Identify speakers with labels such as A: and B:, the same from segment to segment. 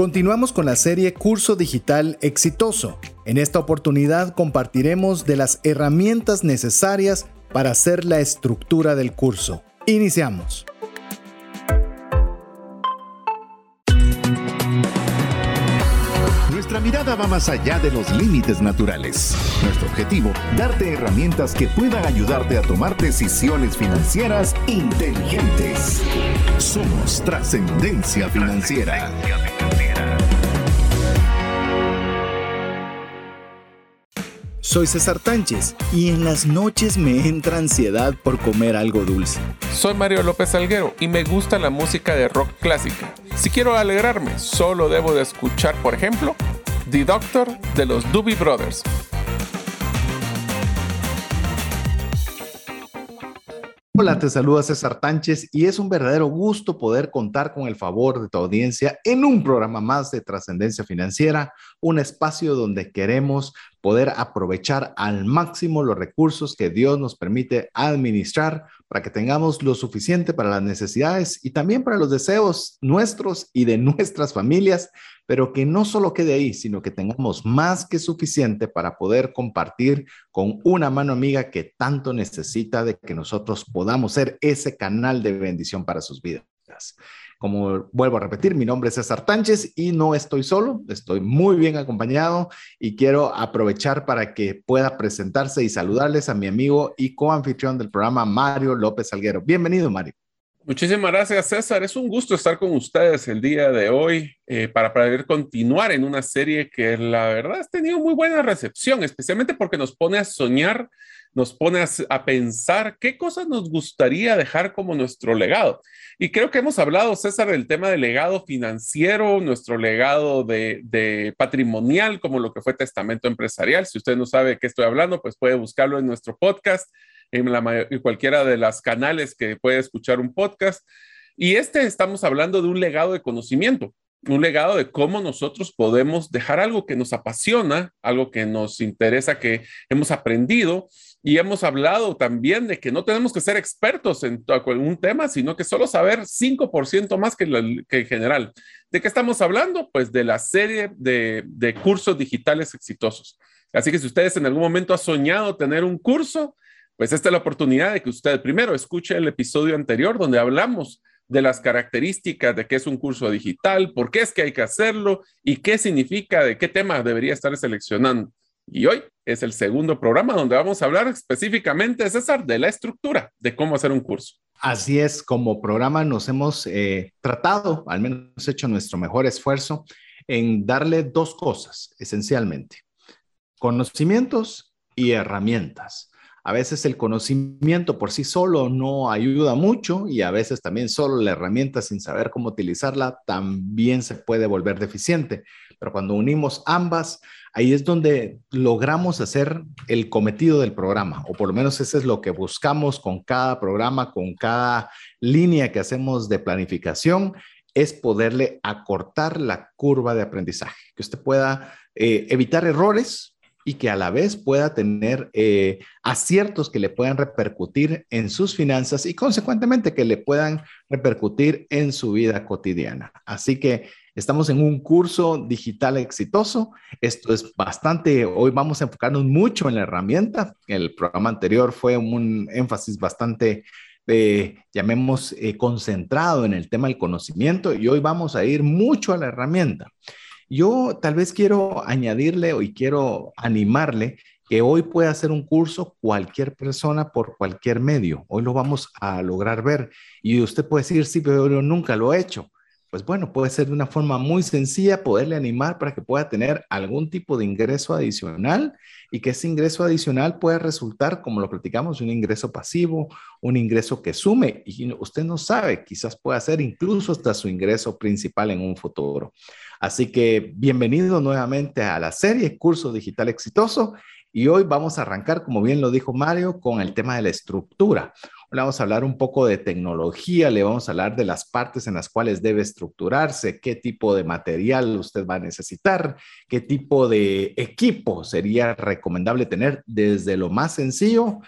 A: Continuamos con la serie Curso Digital Exitoso. En esta oportunidad compartiremos de las herramientas necesarias para hacer la estructura del curso. Iniciamos.
B: Nuestra mirada va más allá de los límites naturales. Nuestro objetivo, darte herramientas que puedan ayudarte a tomar decisiones financieras inteligentes. Somos trascendencia financiera.
A: Soy César Tánchez y en las noches me entra ansiedad por comer algo dulce.
C: Soy Mario López Alguero y me gusta la música de rock clásica. Si quiero alegrarme, solo debo de escuchar, por ejemplo, The Doctor de los Doobie Brothers.
A: Hola, te saluda César Tánchez y es un verdadero gusto poder contar con el favor de tu audiencia en un programa más de trascendencia financiera, un espacio donde queremos poder aprovechar al máximo los recursos que Dios nos permite administrar para que tengamos lo suficiente para las necesidades y también para los deseos nuestros y de nuestras familias pero que no solo quede ahí, sino que tengamos más que suficiente para poder compartir con una mano amiga que tanto necesita de que nosotros podamos ser ese canal de bendición para sus vidas. Como vuelvo a repetir, mi nombre es César Tánchez y no estoy solo, estoy muy bien acompañado y quiero aprovechar para que pueda presentarse y saludarles a mi amigo y coanfitrión del programa, Mario López Alguero. Bienvenido, Mario.
C: Muchísimas gracias, César. Es un gusto estar con ustedes el día de hoy eh, para poder continuar en una serie que la verdad ha tenido muy buena recepción, especialmente porque nos pone a soñar, nos pone a, pensar qué cosas nos gustaría dejar como nuestro legado. Y creo que hemos hablado, César, del tema del legado financiero, nuestro legado de, patrimonial, como lo que fue testamento empresarial. Si usted no sabe qué estoy hablando, pues puede buscarlo en nuestro podcast en, la, cualquiera de las canales que puede escuchar un podcast. Y este estamos hablando de un legado de conocimiento, un legado de cómo nosotros podemos dejar algo que nos apasiona, algo que nos interesa, que hemos aprendido. Y hemos hablado también de que no tenemos que ser expertos en un tema, sino que solo saber 5% más que, en general. ¿De qué estamos hablando? Pues de la serie de, de cursos digitales exitosos. Así que si ustedes en algún momento han soñado tener un curso, pues esta es la oportunidad de que usted primero escuche el episodio anterior donde hablamos de las características de qué es un curso digital, por qué es que hay que hacerlo y qué significa, de qué tema debería estar seleccionando. Y hoy es el segundo programa donde vamos a hablar específicamente, César, de la estructura, de cómo hacer un curso.
A: Así es, como programa nos hemos eh, tratado, al menos hecho nuestro mejor esfuerzo en darle dos cosas esencialmente, conocimientos y herramientas. A veces el conocimiento por sí solo no ayuda mucho y a veces también solo la herramienta sin saber cómo utilizarla también se puede volver deficiente. Pero cuando unimos ambas, ahí es donde logramos hacer el cometido del programa, o por lo menos eso es lo que buscamos con cada programa, con cada línea que hacemos de planificación, es poderle acortar la curva de aprendizaje, que usted pueda eh, evitar errores y que a la vez pueda tener eh, aciertos que le puedan repercutir en sus finanzas y consecuentemente que le puedan repercutir en su vida cotidiana. Así que estamos en un curso digital exitoso. Esto es bastante, hoy vamos a enfocarnos mucho en la herramienta. El programa anterior fue un énfasis bastante eh, llamemos, eh, concentrado en el tema del conocimiento y hoy vamos a ir mucho a la herramienta. Yo tal vez quiero añadirle y quiero animarle que hoy puede hacer un curso cualquier persona por cualquier medio. Hoy lo vamos a lograr ver. Y usted puede decir, sí, pero yo nunca lo he hecho. Pues bueno, puede ser de una forma muy sencilla poderle animar para que pueda tener algún tipo de ingreso adicional y que ese ingreso adicional pueda resultar, como lo platicamos, un ingreso pasivo, un ingreso que sume y usted no sabe, quizás pueda ser incluso hasta su ingreso principal en un futuro. Así que bienvenido nuevamente a la serie Curso Digital Exitoso y hoy vamos a arrancar, como bien lo dijo Mario, con el tema de la estructura. Hoy vamos a hablar un poco de tecnología, le vamos a hablar de las partes en las cuales debe estructurarse, qué tipo de material usted va a necesitar, qué tipo de equipo sería recomendable tener desde lo más sencillo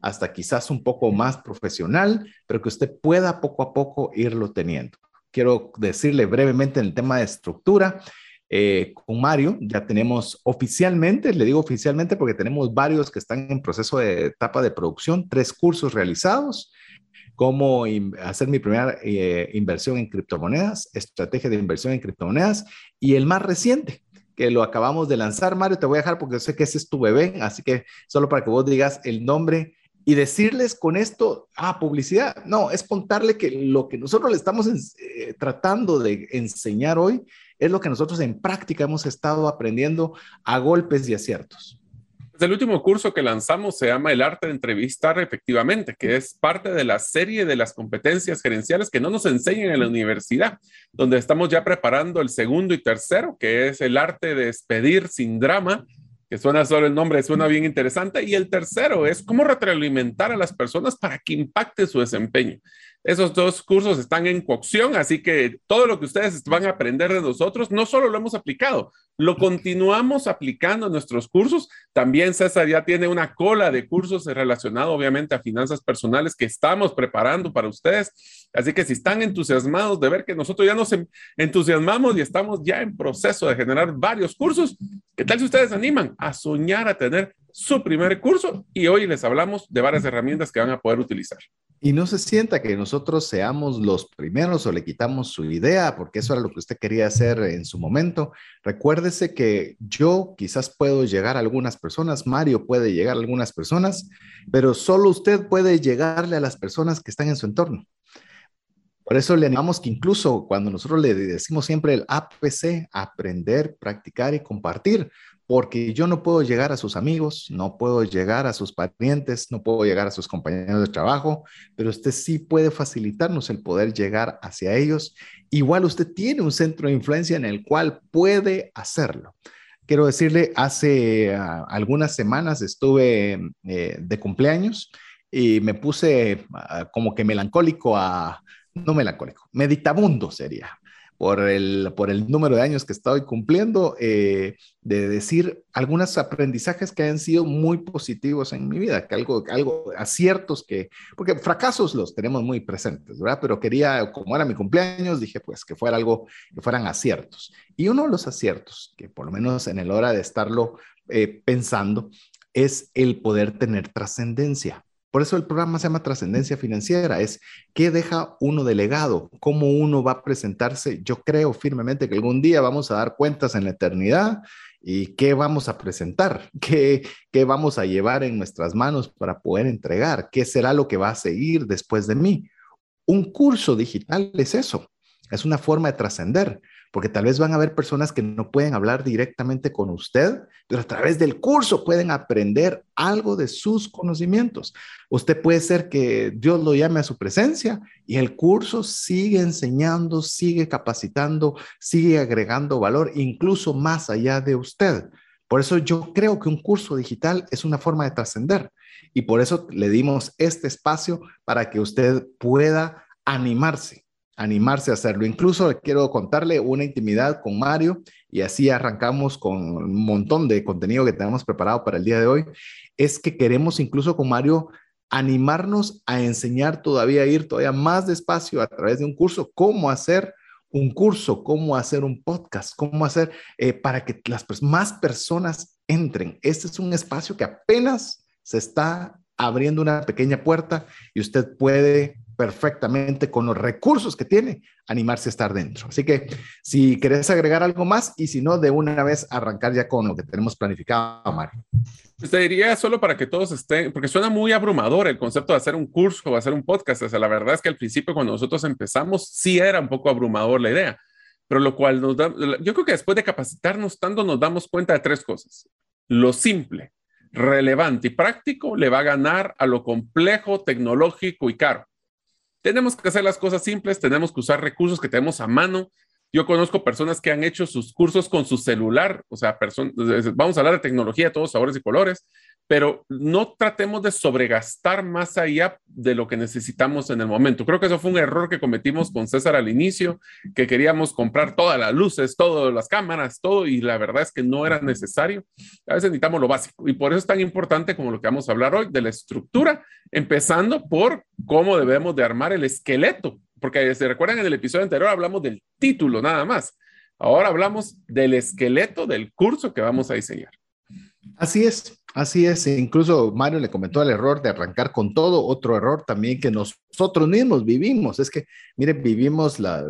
A: hasta quizás un poco más profesional, pero que usted pueda poco a poco irlo teniendo. Quiero decirle brevemente en el tema de estructura. Eh, con Mario ya tenemos oficialmente, le digo oficialmente porque tenemos varios que están en proceso de etapa de producción, tres cursos realizados, cómo hacer mi primera eh, inversión en criptomonedas, estrategia de inversión en criptomonedas y el más reciente, que lo acabamos de lanzar. Mario, te voy a dejar porque sé que ese es tu bebé, así que solo para que vos digas el nombre y decirles con esto, ah, publicidad. No, es contarle que lo que nosotros le estamos eh, tratando de enseñar hoy es lo que nosotros en práctica hemos estado aprendiendo a golpes y aciertos.
C: El último curso que lanzamos se llama El arte de entrevistar efectivamente, que es parte de la serie de las competencias gerenciales que no nos enseñan en la universidad, donde estamos ya preparando el segundo y tercero, que es el arte de despedir sin drama que suena solo el nombre, suena bien interesante. Y el tercero es cómo retroalimentar a las personas para que impacte su desempeño. Esos dos cursos están en cocción, así que todo lo que ustedes van a aprender de nosotros, no solo lo hemos aplicado, lo continuamos aplicando en nuestros cursos. También César ya tiene una cola de cursos relacionados obviamente a finanzas personales que estamos preparando para ustedes. Así que si están entusiasmados de ver que nosotros ya nos entusiasmamos y estamos ya en proceso de generar varios cursos, ¿qué tal si ustedes animan a soñar a tener su primer curso? Y hoy les hablamos de varias herramientas que van a poder utilizar.
A: Y no se sienta que nosotros seamos los primeros o le quitamos su idea, porque eso era lo que usted quería hacer en su momento. Recuérdese que yo quizás puedo llegar a algunas personas, Mario puede llegar a algunas personas, pero solo usted puede llegarle a las personas que están en su entorno. Por eso le animamos que incluso cuando nosotros le decimos siempre el APC, aprender, practicar y compartir, porque yo no puedo llegar a sus amigos, no puedo llegar a sus parientes, no puedo llegar a sus compañeros de trabajo, pero usted sí puede facilitarnos el poder llegar hacia ellos. Igual usted tiene un centro de influencia en el cual puede hacerlo. Quiero decirle, hace ah, algunas semanas estuve eh, de cumpleaños y me puse ah, como que melancólico a, no melancólico, meditabundo sería, por el, por el número de años que estoy cumpliendo, eh, de decir algunos aprendizajes que han sido muy positivos en mi vida, que algo, algo, aciertos que, porque fracasos los tenemos muy presentes, ¿verdad? Pero quería, como era mi cumpleaños, dije pues que fuera algo, que fueran aciertos. Y uno de los aciertos, que por lo menos en el hora de estarlo eh, pensando, es el poder tener trascendencia. Por eso el programa se llama Trascendencia Financiera, es qué deja uno de legado, cómo uno va a presentarse. Yo creo firmemente que algún día vamos a dar cuentas en la eternidad y qué vamos a presentar, qué, qué vamos a llevar en nuestras manos para poder entregar, qué será lo que va a seguir después de mí. Un curso digital es eso, es una forma de trascender porque tal vez van a haber personas que no pueden hablar directamente con usted, pero a través del curso pueden aprender algo de sus conocimientos. Usted puede ser que Dios lo llame a su presencia y el curso sigue enseñando, sigue capacitando, sigue agregando valor, incluso más allá de usted. Por eso yo creo que un curso digital es una forma de trascender y por eso le dimos este espacio para que usted pueda animarse animarse a hacerlo. Incluso quiero contarle una intimidad con Mario y así arrancamos con un montón de contenido que tenemos preparado para el día de hoy. Es que queremos incluso con Mario animarnos a enseñar todavía, ir todavía más despacio a través de un curso, cómo hacer un curso, cómo hacer un podcast, cómo hacer eh, para que las más personas entren. Este es un espacio que apenas se está abriendo una pequeña puerta y usted puede perfectamente con los recursos que tiene, animarse a estar dentro. Así que si querés agregar algo más y si no, de una vez arrancar ya con lo que tenemos planificado, Mario.
C: Pues te diría solo para que todos estén, porque suena muy abrumador el concepto de hacer un curso o hacer un podcast. O sea, la verdad es que al principio cuando nosotros empezamos sí era un poco abrumador la idea, pero lo cual nos da, yo creo que después de capacitarnos tanto nos damos cuenta de tres cosas. Lo simple, relevante y práctico le va a ganar a lo complejo, tecnológico y caro. Tenemos que hacer las cosas simples, tenemos que usar recursos que tenemos a mano. Yo conozco personas que han hecho sus cursos con su celular, o sea, vamos a hablar de tecnología todos sabores y colores, pero no tratemos de sobregastar más allá de lo que necesitamos en el momento. Creo que eso fue un error que cometimos con César al inicio, que queríamos comprar todas las luces, todas las cámaras, todo, y la verdad es que no era necesario. A veces necesitamos lo básico, y por eso es tan importante como lo que vamos a hablar hoy, de la estructura, empezando por cómo debemos de armar el esqueleto porque se recuerdan en el episodio anterior hablamos del título nada más. Ahora hablamos del esqueleto del curso que vamos a diseñar.
A: Así es, así es. E incluso Mario le comentó el error de arrancar con todo. Otro error también que nosotros mismos vivimos. Es que, miren, vivimos la,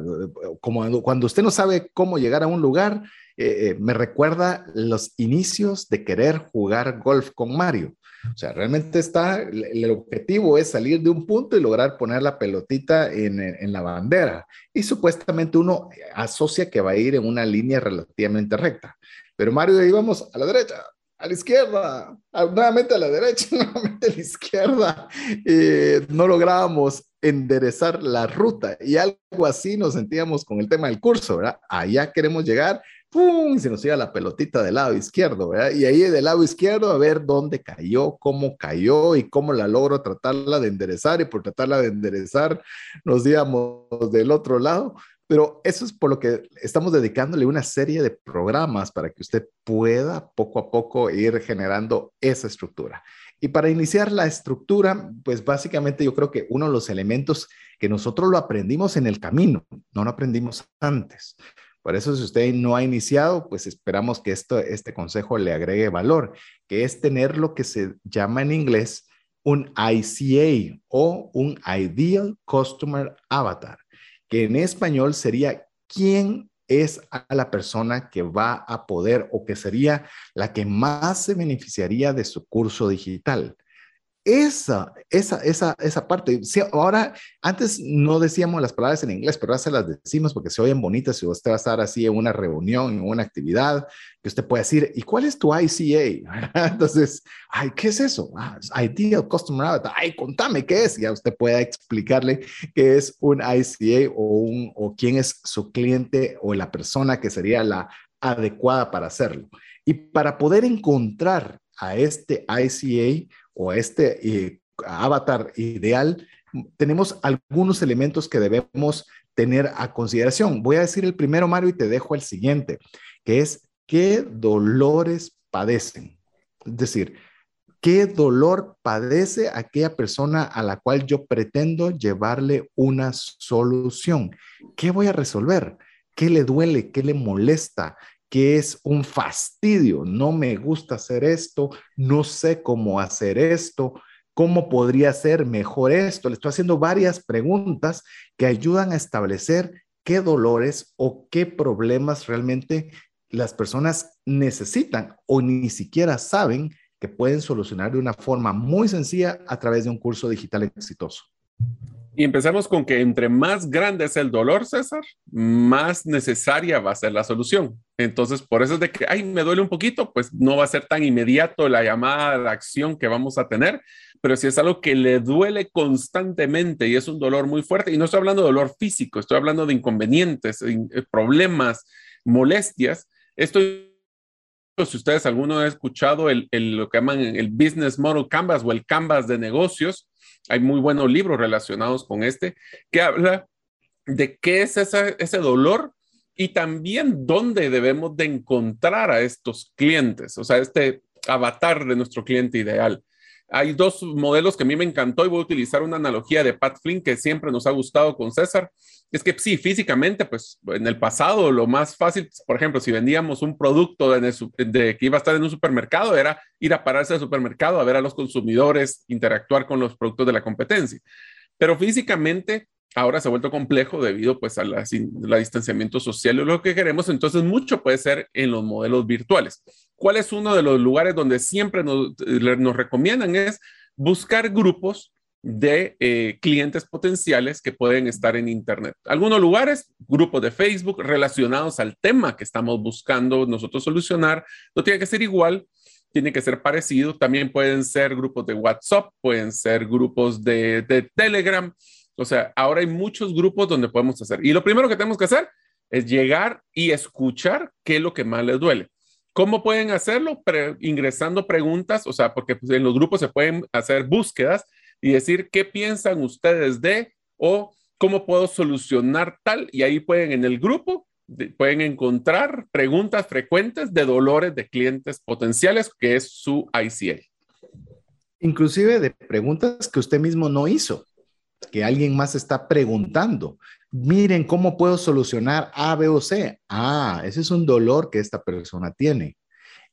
A: como cuando usted no sabe cómo llegar a un lugar, eh, eh, me recuerda los inicios de querer jugar golf con Mario. O sea, realmente está, el objetivo es salir de un punto y lograr poner la pelotita en, en, la bandera. Y supuestamente uno asocia que va a ir en una línea relativamente recta. Pero Mario íbamos a la derecha, a la izquierda, nuevamente a la derecha, nuevamente a la izquierda. y no lográbamos enderezar la ruta y algo así nos sentíamos con el tema del curso, ¿verdad? Allá queremos llegar, ¡pum! Y se nos iba la pelotita del lado izquierdo, ¿verdad? Y ahí del lado izquierdo a ver dónde cayó, cómo cayó y cómo la logro tratarla de enderezar y por tratarla de enderezar nos íbamos del otro lado. Pero eso es por lo que estamos dedicándole una serie de programas para que usted pueda poco a poco ir generando esa estructura. Y para iniciar la estructura, pues básicamente yo creo que uno de los elementos que nosotros lo aprendimos en el camino, no lo aprendimos antes. Por eso si usted no ha iniciado, pues esperamos que esto, este consejo le agregue valor, que es tener lo que se llama en inglés un ICA o un Ideal Customer Avatar que en español sería quién es a la persona que va a poder o que sería la que más se beneficiaría de su curso digital. Esa, esa, esa, esa parte. ahora, antes no decíamos las palabras en inglés, pero ahora se las decimos porque se oyen bonitas. Si usted va a estar así en una reunión, en una actividad, que usted puede decir, ¿y cuál es tu ICA? Entonces, ay, ¿qué es eso? Ah, Ideal Customer Avatar. Ay, contame qué es. Ya usted puede explicarle qué es un ICA o, un, o quién es su cliente o la persona que sería la adecuada para hacerlo. Y para poder encontrar a este ICA, o este eh, avatar ideal, tenemos algunos elementos que debemos tener a consideración. Voy a decir el primero, Mario, y te dejo el siguiente, que es qué dolores padecen. Es decir, qué dolor padece aquella persona a la cual yo pretendo llevarle una solución. ¿Qué voy a resolver? ¿Qué le duele? ¿Qué le molesta? Que es un fastidio, no me gusta hacer esto, no sé cómo hacer esto, cómo podría ser mejor esto. Le estoy haciendo varias preguntas que ayudan a establecer qué dolores o qué problemas realmente las personas necesitan o ni siquiera saben que pueden solucionar de una forma muy sencilla a través de un curso digital exitoso.
C: Y empezamos con que entre más grande es el dolor, César, más necesaria va a ser la solución. Entonces, por eso es de que, ay, me duele un poquito, pues no va a ser tan inmediato la llamada de acción que vamos a tener, pero si es algo que le duele constantemente y es un dolor muy fuerte, y no estoy hablando de dolor físico, estoy hablando de inconvenientes, eh, problemas, molestias, esto si ustedes alguno han escuchado el, lo que llaman el Business Model Canvas o el Canvas de negocios, hay muy buenos libros relacionados con este que habla de qué es ese dolor y también dónde debemos de encontrar a estos clientes, o sea, este avatar de nuestro cliente ideal. Hay dos modelos que a mí me encantó y voy a utilizar una analogía de Pat Flynn que siempre nos ha gustado con César. Es que sí, físicamente, pues en el pasado lo más fácil, por ejemplo, si vendíamos un producto de, que iba a estar en un supermercado, era ir a pararse al supermercado a ver a los consumidores, interactuar con los productos de la competencia. Pero físicamente ahora se ha vuelto complejo debido pues al distanciamiento social y lo que queremos, entonces mucho puede ser en los modelos virtuales. ¿Cuál es uno de los lugares donde siempre nos, recomiendan? Es buscar grupos de eh, clientes potenciales que pueden estar en Internet. Algunos lugares, grupos de Facebook relacionados al tema que estamos buscando nosotros solucionar, no tiene que ser igual, tiene que ser parecido. También pueden ser grupos de WhatsApp, pueden ser grupos de, de Telegram, o sea, ahora hay muchos grupos donde podemos hacer. Y lo primero que tenemos que hacer es llegar y escuchar qué es lo que más les duele. ¿Cómo pueden hacerlo? ingresando preguntas, o sea, porque pues, en los grupos se pueden hacer búsquedas y decir qué piensan ustedes de o cómo puedo solucionar tal. Y ahí pueden en el grupo, pueden encontrar preguntas frecuentes de dolores de clientes potenciales, que es su ICA.
A: Inclusive de preguntas que usted mismo no hizo. Que alguien más está preguntando. Miren cómo puedo solucionar A, B o C. Ah, ese es un dolor que esta persona tiene.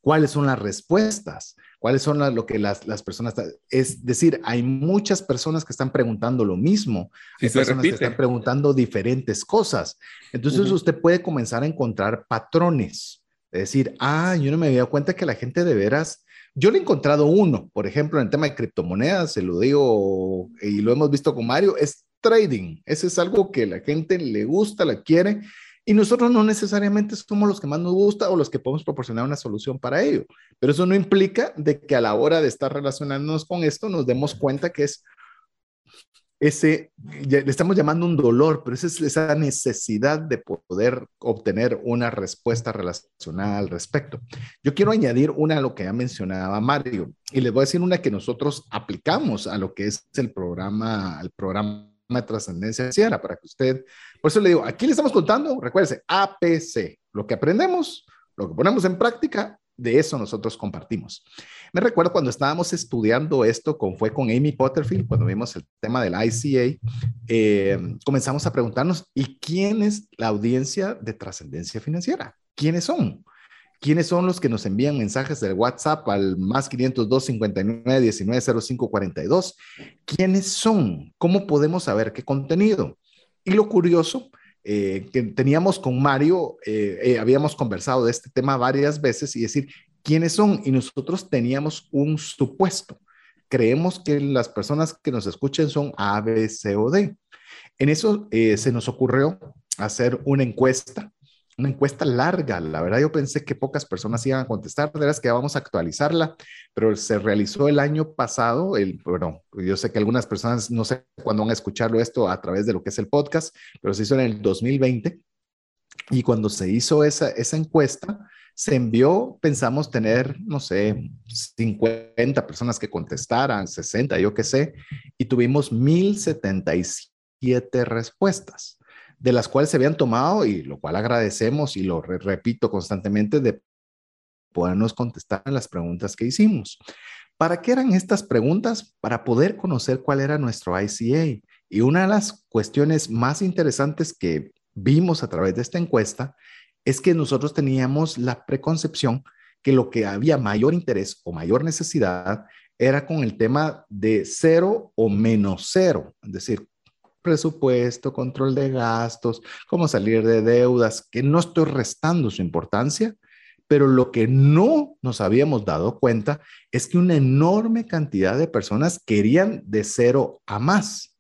A: ¿Cuáles son las respuestas? ¿Cuáles son lo que las, personas... Es decir, hay muchas personas que están preguntando lo mismo. Hay personas que están preguntando diferentes cosas. Entonces usted puede comenzar a encontrar patrones. Es decir, ah, yo no me había dado cuenta que la gente de veras yo le he encontrado uno, por ejemplo, en el tema de criptomonedas, se lo digo y lo hemos visto con Mario, es trading. Ese es algo que la gente le gusta, la quiere y nosotros no necesariamente somos los que más nos gusta o los que podemos proporcionar una solución para ello. Pero eso no implica de que a la hora de estar relacionándonos con esto nos demos cuenta que es ese, le estamos llamando un dolor, pero esa es esa necesidad de poder obtener una respuesta relacionada al respecto. Yo quiero añadir una a lo que ya mencionaba Mario y les voy a decir una que nosotros aplicamos a lo que es el programa, el programa de trascendencia financiera para que usted, por eso le digo, aquí le estamos contando, recuérdese, APC, lo que aprendemos, lo que ponemos en práctica de eso nosotros compartimos. Me recuerdo cuando estábamos estudiando esto, con, fue con Amy Potterfield, cuando vimos el tema del ICA, eh, comenzamos a preguntarnos, ¿y quién es la audiencia de trascendencia financiera? ¿Quiénes son? ¿Quiénes son los que nos envían mensajes del WhatsApp al más 502 59 19 05 42? ¿Quiénes son? ¿Cómo podemos saber qué contenido? Y lo curioso eh, que teníamos con Mario, eh, eh, habíamos conversado de este tema varias veces y decir quiénes son y nosotros teníamos un supuesto. Creemos que las personas que nos escuchen son A, B, C o D. En eso se nos ocurrió hacer una encuesta una encuesta larga. La verdad, yo pensé que pocas personas iban a contestar. De veras que vamos a actualizarla, pero se realizó el año pasado. El, bueno, yo sé que algunas personas no sé cuándo van a escucharlo esto a través de lo que es el podcast, pero se hizo en el 2020. Y cuando se hizo esa, esa encuesta, se envió, pensamos tener, no sé, 50 personas que contestaran, 60, yo qué sé, y tuvimos 1077 respuestas de las cuales se habían tomado, y lo cual agradecemos y lo repito constantemente, de podernos contestar las preguntas que hicimos. ¿Para qué eran estas preguntas? Para poder conocer cuál era nuestro ICA. Y una de las cuestiones más interesantes que vimos a través de esta encuesta es que nosotros teníamos la preconcepción que lo que había mayor interés o mayor necesidad era con el tema de cero o menos cero, es decir, presupuesto, control de gastos, cómo salir de deudas, que no estoy restando su importancia, pero lo que no nos habíamos dado cuenta es que una enorme cantidad de personas querían de cero a más.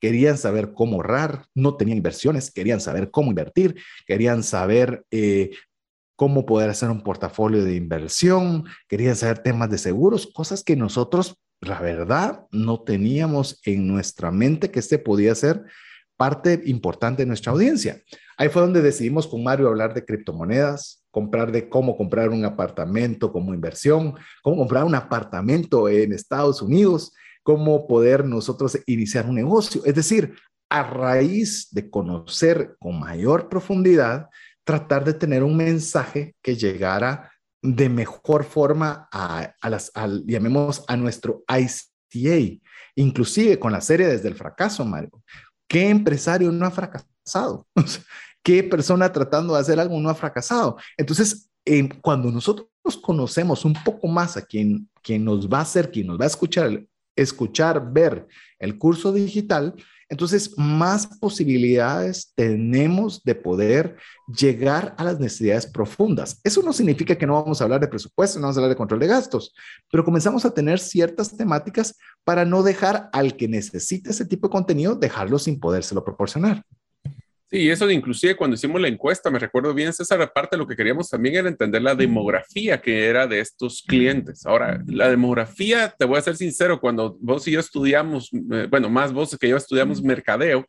A: Querían saber cómo ahorrar, no tenían inversiones, querían saber cómo invertir, querían saber eh, cómo poder hacer un portafolio de inversión, querían saber temas de seguros, cosas que nosotros la verdad, no teníamos en nuestra mente que este podía ser parte importante de nuestra audiencia. Ahí fue donde decidimos con Mario hablar de criptomonedas, comprar de cómo comprar un apartamento como inversión, cómo comprar un apartamento en Estados Unidos, cómo poder nosotros iniciar un negocio. Es decir, a raíz de conocer con mayor profundidad, tratar de tener un mensaje que llegara de mejor forma a, las, llamemos a nuestro ICA, inclusive con la serie Desde el Fracaso, Mario. ¿Qué empresario no ha fracasado? ¿Qué persona tratando de hacer algo no ha fracasado? Entonces, cuando nosotros conocemos un poco más a quien, quien nos va a hacer, quien nos va a escuchar, escuchar, ver el curso digital, entonces, más posibilidades tenemos de poder llegar a las necesidades profundas. Eso no significa que no vamos a hablar de presupuesto, no vamos a hablar de control de gastos, pero comenzamos a tener ciertas temáticas para no dejar al que necesite ese tipo de contenido, dejarlo sin podérselo proporcionar.
C: Sí, eso de inclusive cuando hicimos la encuesta, me recuerdo bien, César, parte de lo que queríamos también era entender la demografía que era de estos clientes. Ahora, la demografía, te voy a ser sincero, cuando vos y yo estudiamos, eh, bueno, más vos que yo estudiamos mercadeo,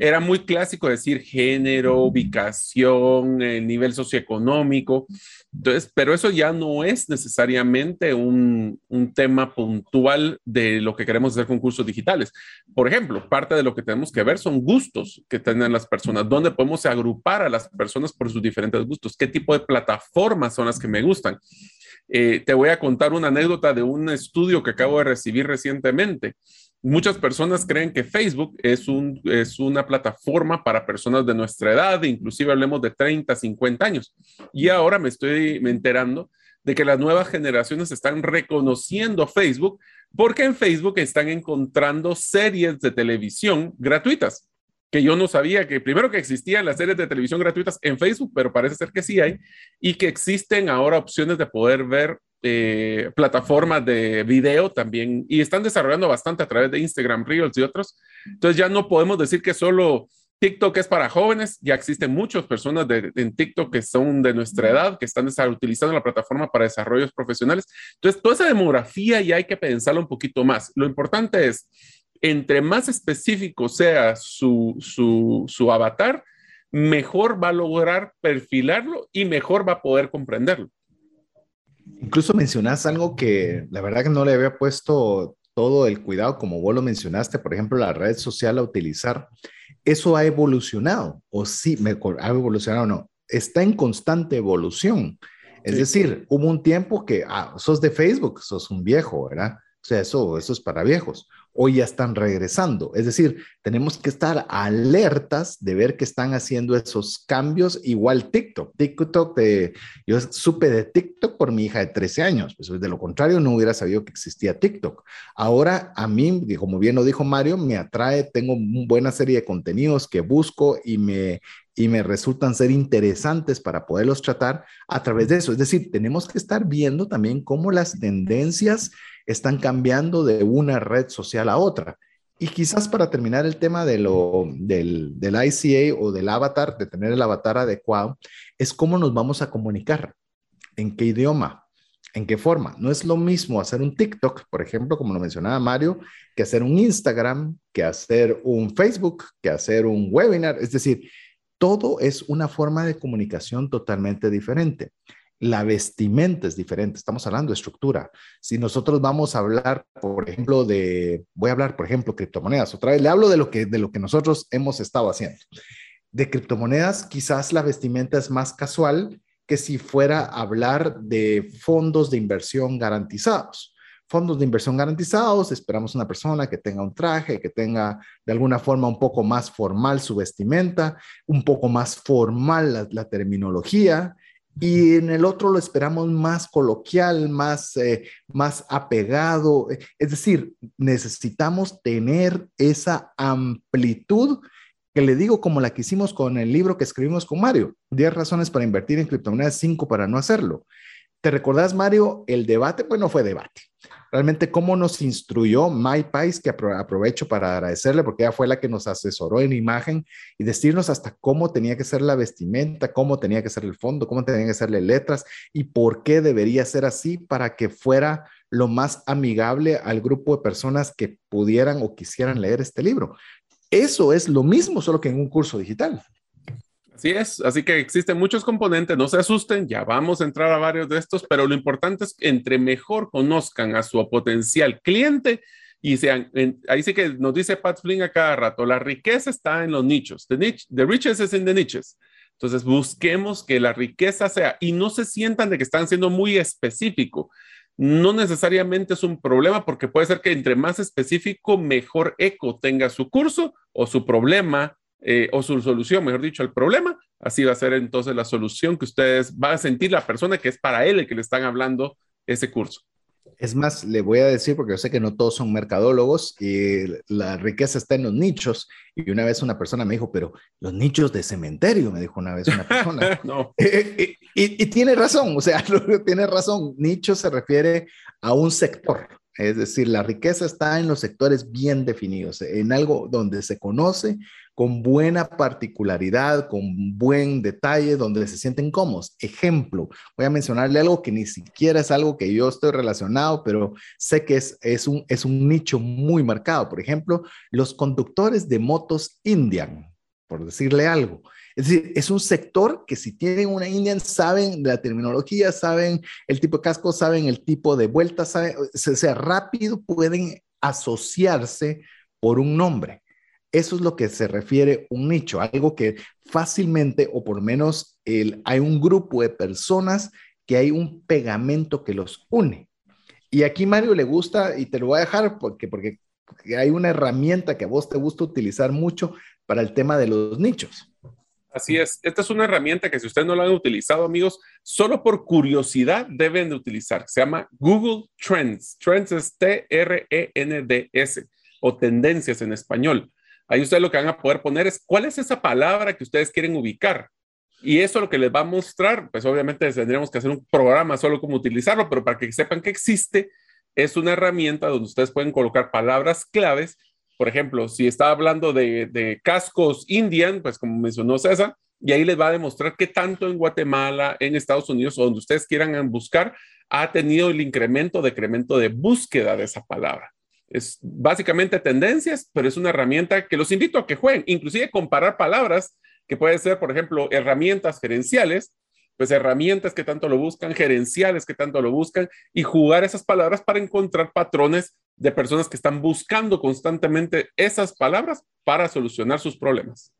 C: era muy clásico decir género, ubicación, el nivel socioeconómico. Entonces, pero eso ya no es necesariamente un, un, tema puntual de lo que queremos hacer con cursos digitales. Por ejemplo, parte de lo que tenemos que ver son gustos que tienen las personas, dónde podemos agrupar a las personas por sus diferentes gustos, qué tipo de plataformas son las que me gustan. Eh, te voy a contar una anécdota de un estudio que acabo de recibir recientemente. Muchas personas creen que Facebook es, un, es una plataforma para personas de nuestra edad, inclusive hablemos de 30, 50 años. Y ahora me estoy enterando de que las nuevas generaciones están reconociendo Facebook porque en Facebook están encontrando series de televisión gratuitas que yo no sabía que primero que existían las series de televisión gratuitas en Facebook, pero parece ser que sí hay, y que existen ahora opciones de poder ver eh, plataformas de video también, y están desarrollando bastante a través de Instagram Reels y otros. Entonces ya no podemos decir que solo TikTok es para jóvenes, ya existen muchas personas de, en TikTok que son de nuestra edad, que están utilizando la plataforma para desarrollos profesionales. Entonces, toda esa demografía ya hay que pensarlo un poquito más. Lo importante es entre más específico sea su, su, avatar, mejor va a lograr perfilarlo y mejor va a poder comprenderlo.
A: Incluso mencionas algo que la verdad que no le había puesto todo el cuidado como vos lo mencionaste, por ejemplo, la red social a utilizar. Eso ha evolucionado, o sí, ha evolucionado o no, está en constante evolución. Es decir, hubo un tiempo que, ah, sos de Facebook, sos un viejo, ¿verdad? O sea, eso, eso es para viejos hoy ya están regresando. Es decir, tenemos que estar alertas de ver que están haciendo esos cambios. Igual TikTok. TikTok, de, yo supe de TikTok por mi hija de 13 años. Pues de lo contrario, no hubiera sabido que existía TikTok. Ahora, a mí, como bien lo dijo Mario, me atrae, tengo una buena serie de contenidos que busco y me, y me resultan ser interesantes para poderlos tratar a través de eso. Es decir, tenemos que estar viendo también cómo las tendencias están cambiando de una red social a otra. Y quizás para terminar el tema de lo, del, del ICA o del avatar, de tener el avatar adecuado, es cómo nos vamos a comunicar, en qué idioma, en qué forma. No es lo mismo hacer un TikTok, por ejemplo, como lo mencionaba Mario, que hacer un Instagram, que hacer un Facebook, que hacer un webinar. Es decir, todo es una forma de comunicación totalmente diferente la vestimenta es diferente, estamos hablando de estructura. Si nosotros vamos a hablar, por ejemplo, de, voy a hablar, por ejemplo, criptomonedas, otra vez le hablo de lo que, de lo que nosotros hemos estado haciendo. De criptomonedas, quizás la vestimenta es más casual que si fuera hablar de fondos de inversión garantizados. Fondos de inversión garantizados, esperamos una persona que tenga un traje, que tenga de alguna forma un poco más formal su vestimenta, un poco más formal la, la terminología, y en el otro lo esperamos más coloquial, más, eh, más apegado. Es decir, necesitamos tener esa amplitud que le digo como la que hicimos con el libro que escribimos con Mario, 10 razones para invertir en criptomonedas, 5 para no hacerlo. ¿Te recordás, Mario, el debate? Bueno, fue debate realmente cómo nos instruyó MyPice, que aprovecho para agradecerle porque ella fue la que nos asesoró en imagen y decirnos hasta cómo tenía que ser la vestimenta, cómo tenía que ser el fondo, cómo tenía que ser las letras y por qué debería ser así para que fuera lo más amigable al grupo de personas que pudieran o quisieran leer este libro. Eso es lo mismo, solo que en un curso digital.
C: Así es, así que existen muchos componentes, no se asusten, ya vamos a entrar a varios de estos, pero lo importante es que entre mejor conozcan a su potencial cliente y sean, ahí sí que nos dice Pat Flynn a cada rato, la riqueza está en los nichos, the, niche, the riches is in the niches. Entonces busquemos que la riqueza sea y no se sientan de que están siendo muy específico. No necesariamente es un problema porque puede ser que entre más específico, mejor eco tenga su curso o su problema eh, o su solución, mejor dicho, al problema, así va a ser entonces la solución que ustedes van a sentir la persona que es para él el que le están hablando ese curso.
A: Es más, le voy a decir, porque yo sé que no todos son mercadólogos y la riqueza está en los nichos. Y una vez una persona me dijo, pero los nichos de cementerio, me dijo una vez una persona. no. Eh, eh, y, y, tiene razón, o sea, tiene razón. Nicho se refiere a un sector. Es decir, la riqueza está en los sectores bien definidos, en algo donde se conoce con buena particularidad, con buen detalle, donde se sienten cómodos. Ejemplo, voy a mencionarle algo que ni siquiera es algo que yo estoy relacionado, pero sé que es, es, un, es un nicho muy marcado. Por ejemplo, los conductores de motos Indian, por decirle algo. Es decir, es un sector que si tienen una Indian saben la terminología, saben el tipo de casco, saben el tipo de vuelta, saben, o sea, rápido pueden asociarse por un nombre. Eso es lo que se refiere un nicho, algo que fácilmente o por menos el, hay un grupo de personas que hay un pegamento que los une. Y aquí Mario le gusta, y te lo voy a dejar porque, porque hay una herramienta que a vos te gusta utilizar mucho para el tema de los nichos.
C: Así es, esta es una herramienta que si ustedes no la han utilizado, amigos, solo por curiosidad deben de utilizar. Se llama Google Trends. Trends es T-R-E-N-D-S o tendencias en español. Ahí ustedes lo que van a poder poner es cuál es esa palabra que ustedes quieren ubicar. Y eso lo que les va a mostrar, pues obviamente tendríamos que hacer un programa solo cómo utilizarlo, pero para que sepan que existe, es una herramienta donde ustedes pueden colocar palabras claves. Por ejemplo, si está hablando de, cascos Indian, pues como mencionó César, y ahí les va a demostrar qué tanto en Guatemala, en Estados Unidos o donde ustedes quieran buscar, ha tenido el incremento, decremento de búsqueda de esa palabra. Es básicamente tendencias, pero es una herramienta que los invito a que jueguen, inclusive comparar palabras, que puede ser, por ejemplo, herramientas gerenciales, pues herramientas que tanto lo buscan, gerenciales que tanto lo buscan, y jugar esas palabras para encontrar patrones de personas que están buscando constantemente esas palabras para solucionar sus problemas.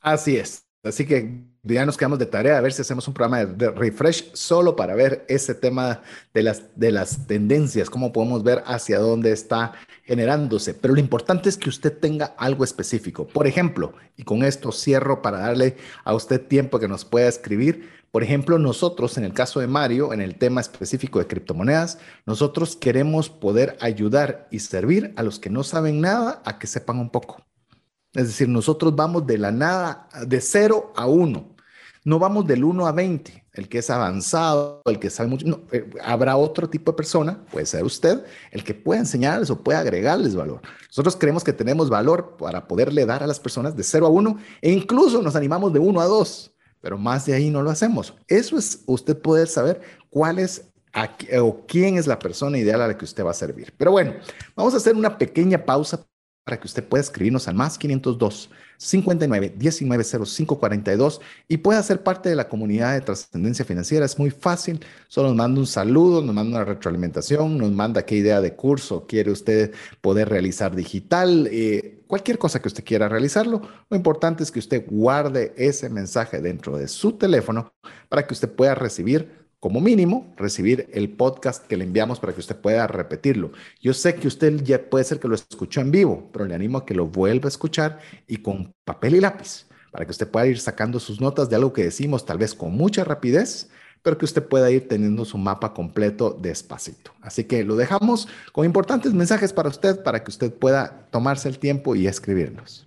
A: Así es. Así que ya nos quedamos de tarea a ver si hacemos un programa de, refresh solo para ver ese tema de las, de las tendencias, cómo podemos ver hacia dónde está generándose. Pero lo importante es que usted tenga algo específico. Por ejemplo, y con esto cierro para darle a usted tiempo que nos pueda escribir. Por ejemplo, nosotros, en el caso de Mario, en el tema específico de criptomonedas, nosotros queremos poder ayudar y servir a los que no saben nada a que sepan un poco. Es decir, nosotros vamos de la nada, de 0 a 1. No vamos del 1 a 20, el que es avanzado, el que sabe mucho. Eh, habrá otro tipo de persona, puede ser usted, el que pueda enseñarles o pueda agregarles valor. Nosotros creemos que tenemos valor para poderle dar a las personas de 0 a 1 e incluso nos animamos de 1 a 2, pero más de ahí no lo hacemos. Eso es usted poder saber cuál es o quién es la persona ideal a la que usted va a servir. Pero bueno, vamos a hacer una pequeña pausa para que usted pueda escribirnos al más 502 59 19 05 42 y pueda ser parte de la comunidad de trascendencia financiera. Es muy fácil, solo nos manda un saludo, nos manda una retroalimentación, nos manda qué idea de curso quiere usted poder realizar digital, eh, cualquier cosa que usted quiera realizarlo. Lo importante es que usted guarde ese mensaje dentro de su teléfono para que usted pueda recibir como mínimo, recibir el podcast que le enviamos para que usted pueda repetirlo. Yo sé que usted ya puede ser que lo escuchó en vivo, pero le animo a que lo vuelva a escuchar y con papel y lápiz, para que usted pueda ir sacando sus notas de algo que decimos tal vez con mucha rapidez, pero que usted pueda ir teniendo su mapa completo despacito. Así que lo dejamos con importantes mensajes para usted, para que usted pueda tomarse el tiempo y escribirnos.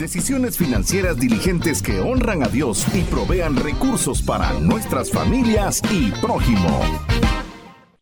B: Decisiones financieras diligentes que honran a Dios y provean recursos para nuestras familias y prójimo.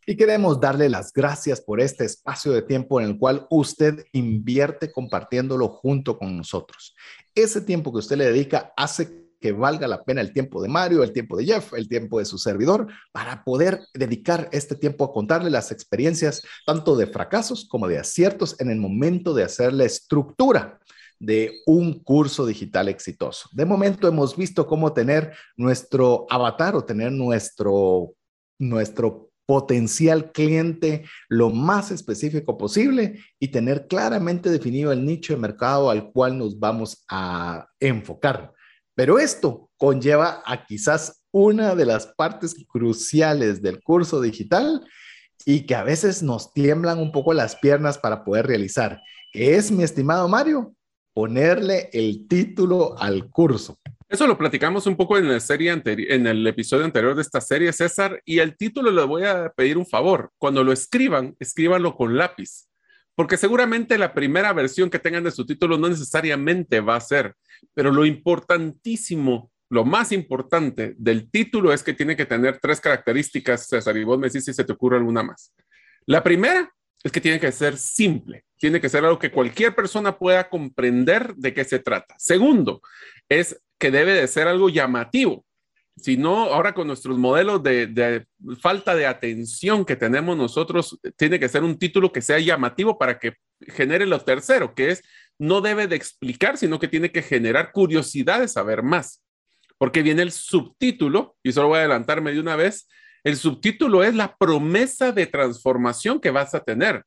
A: Y queremos darle las gracias por este espacio de tiempo en el cual usted invierte compartiéndolo junto con nosotros. Ese tiempo que usted le dedica hace que valga la pena el tiempo de Mario, el tiempo de Jeff, el tiempo de su servidor, para poder dedicar este tiempo a contarle las experiencias tanto de fracasos como de aciertos en el momento de hacer la estructura de un curso digital exitoso. De momento hemos visto cómo tener nuestro avatar o tener nuestro, nuestro potencial cliente lo más específico posible y tener claramente definido el nicho de mercado al cual nos vamos a enfocar. Pero esto conlleva a quizás una de las partes cruciales del curso digital y que a veces nos tiemblan un poco las piernas para poder realizar, que es, mi estimado Mario, ponerle el título al curso.
C: Eso lo platicamos un poco en la serie anterior, en el episodio anterior de esta serie, César, y el título le voy a pedir un favor. Cuando lo escriban, escríbanlo con lápiz, porque seguramente la primera versión que tengan de su título no necesariamente va a ser, pero lo importantísimo, lo más importante del título es que tiene que tener tres características, César, y vos me decís si se te ocurre alguna más. La primera es que tiene que ser simple, tiene que ser algo que cualquier persona pueda comprender de qué se trata. Segundo, es que debe de ser algo llamativo. Si no, ahora con nuestros modelos de, falta de atención que tenemos nosotros, tiene que ser un título que sea llamativo para que genere lo tercero, que es no debe de explicar, sino que tiene que generar curiosidad de saber más. Porque viene el subtítulo, y solo voy a adelantarme de una vez, el subtítulo es la promesa de transformación que vas a tener.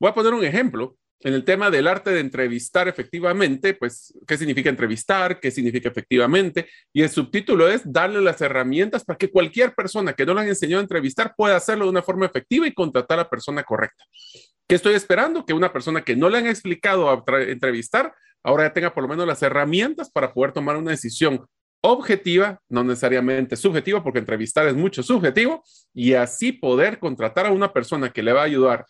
C: Voy a poner un ejemplo. En el tema del arte de entrevistar efectivamente, pues, ¿qué significa entrevistar? ¿Qué significa efectivamente? Y el subtítulo es darle las herramientas para que cualquier persona que no le han enseñado a entrevistar pueda hacerlo de una forma efectiva y contratar a la persona correcta. ¿Qué estoy esperando? Que una persona que no le han explicado a entrevistar ahora ya tenga por lo menos las herramientas para poder tomar una decisión objetiva, no necesariamente subjetiva, porque entrevistar es mucho subjetivo, y así poder contratar a una persona que le va a ayudar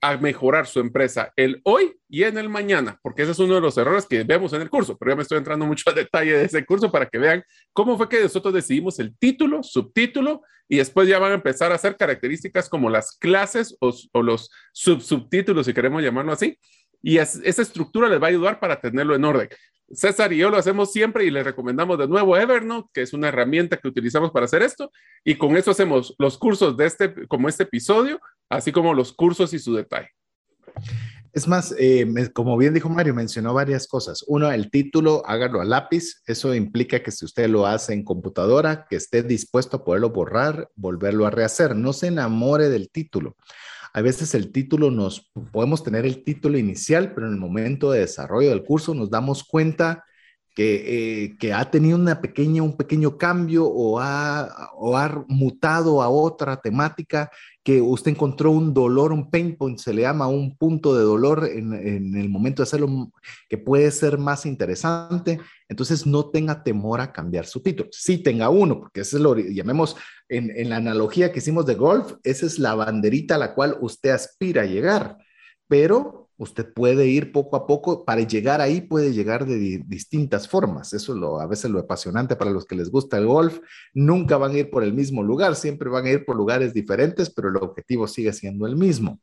C: a mejorar su empresa el hoy y en el mañana, porque ese es uno de los errores que vemos en el curso, pero ya me estoy entrando mucho a detalle de ese curso para que vean cómo fue que nosotros decidimos el título, subtítulo, y después ya van a empezar a hacer características como las clases o, los sub subtítulos, si queremos llamarlo así, y esa estructura les va a ayudar para tenerlo en orden. César y yo lo hacemos siempre y les recomendamos de nuevo Evernote, que es una herramienta que utilizamos para hacer esto. Y con eso hacemos los cursos de este, como este episodio, así como los cursos y su detalle.
A: Es más, eh, como bien dijo Mario, mencionó varias cosas. Uno, el título, hágalo a lápiz. Eso implica que si usted lo hace en computadora, que esté dispuesto a poderlo borrar, volverlo a rehacer. No se enamore del título. A veces el título nos, podemos tener el título inicial, pero en el momento de desarrollo del curso nos damos cuenta que, eh, que ha tenido una pequeña, un pequeño cambio o ha, o ha mutado a otra temática que usted encontró un dolor, un pain point, se le llama un punto de dolor en, en, el momento de hacerlo, que puede ser más interesante. Entonces, no tenga temor a cambiar su título. Sí tenga uno, porque ese es lo llamemos en, la analogía que hicimos de golf, esa es la banderita a la cual usted aspira a llegar. Pero usted puede ir poco a poco, para llegar ahí puede llegar de distintas formas. Eso es lo, a veces lo apasionante para los que les gusta el golf. Nunca van a ir por el mismo lugar, siempre van a ir por lugares diferentes, pero el objetivo sigue siendo el mismo.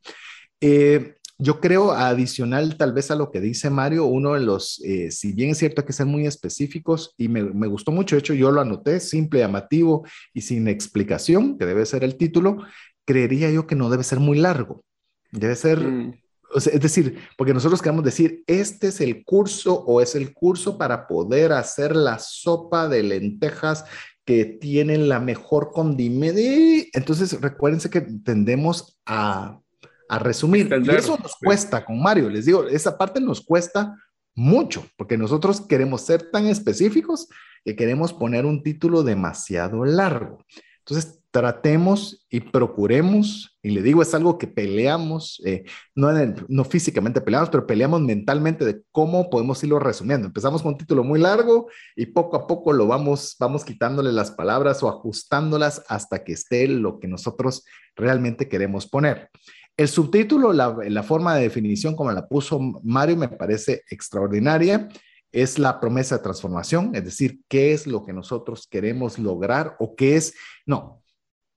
A: Eh, yo creo, adicional tal vez a lo que dice Mario, uno de los, eh, si bien es cierto hay que ser muy específicos y me, me, gustó mucho, de hecho yo lo anoté, simple, llamativo y sin explicación, que debe ser el título, creería yo que no debe ser muy largo. Debe ser... Mm es decir, porque nosotros queremos decir, este es el curso o es el curso para poder hacer la sopa de lentejas que tienen la mejor condimento. Entonces, recuérdense que tendemos a, a resumir. y eso nos cuesta con Mario. Les digo, esa parte nos cuesta mucho, porque nosotros queremos ser tan específicos que queremos poner un título demasiado largo. Entonces, tratemos y procuremos, y le digo, es algo que peleamos, eh, no, no físicamente peleamos, pero peleamos mentalmente de cómo podemos irlo resumiendo. Empezamos con un título muy largo y poco a poco lo vamos, vamos quitándole las palabras o ajustándolas hasta que esté lo que nosotros realmente queremos poner. El subtítulo, la, la forma de definición como la puso Mario, me parece extraordinaria es la promesa de transformación, es decir, qué es lo que nosotros queremos lograr o qué es, no,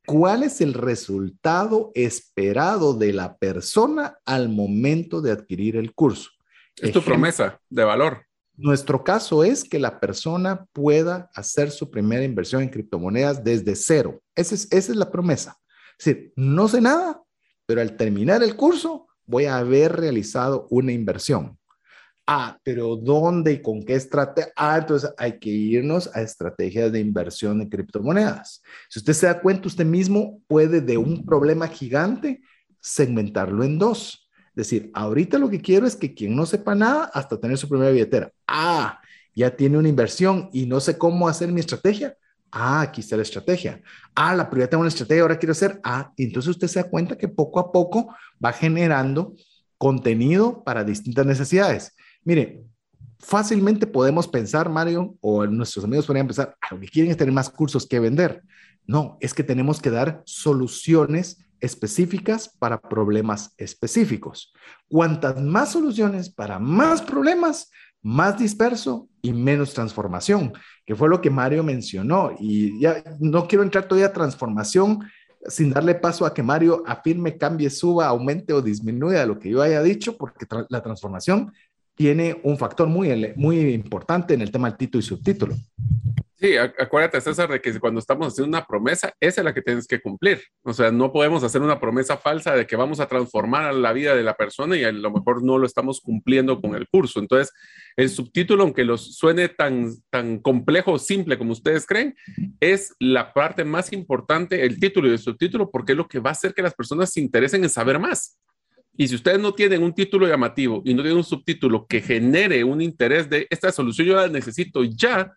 A: ¿Cuál es el resultado esperado de la persona al momento de adquirir el curso?
C: Es tu promesa de valor.
A: Nuestro caso es que la persona pueda hacer su primera inversión en criptomonedas desde cero. Esa es, esa es la promesa. Es decir, no sé nada, pero al terminar el curso voy a haber realizado una inversión. Ah, pero ¿dónde y con qué estrategia? Ah, entonces hay que irnos a estrategias de inversión en criptomonedas. Si usted se da cuenta, usted mismo puede de un problema gigante segmentarlo en dos. Es decir, ahorita lo que quiero es que quien no sepa nada hasta tener su primera billetera. Ah, ya tiene una inversión y no sé cómo hacer mi estrategia. Ah, aquí está la estrategia. Ah, la primera tengo una estrategia, ahora quiero hacer. Ah, y entonces usted se da cuenta que poco a poco va generando contenido para distintas necesidades. Mire, fácilmente podemos pensar, Mario, o nuestros amigos podrían pensar, lo que quieren es tener más cursos que vender. No, es que tenemos que dar soluciones específicas para problemas específicos. Cuantas más soluciones para más problemas, más disperso y menos transformación, que fue lo que Mario mencionó. Y ya no quiero entrar todavía a transformación sin darle paso a que Mario afirme, cambie, suba, aumente o disminuya lo que yo haya dicho, porque la transformación tiene un factor muy, muy importante en el tema del título y subtítulo.
C: Sí, acuérdate, César, de que cuando estamos haciendo una promesa, esa es la que tienes que cumplir. O sea, no podemos hacer una promesa falsa de que vamos a transformar la vida de la persona y a lo mejor no lo estamos cumpliendo con el curso. Entonces, el subtítulo, aunque los suene tan, tan complejo o simple como ustedes creen, es la parte más importante, el título y el subtítulo, porque es lo que va a hacer que las personas se interesen en saber más. Y si ustedes no tienen un título llamativo y no tienen un subtítulo que genere un interés de esta solución, yo la necesito ya,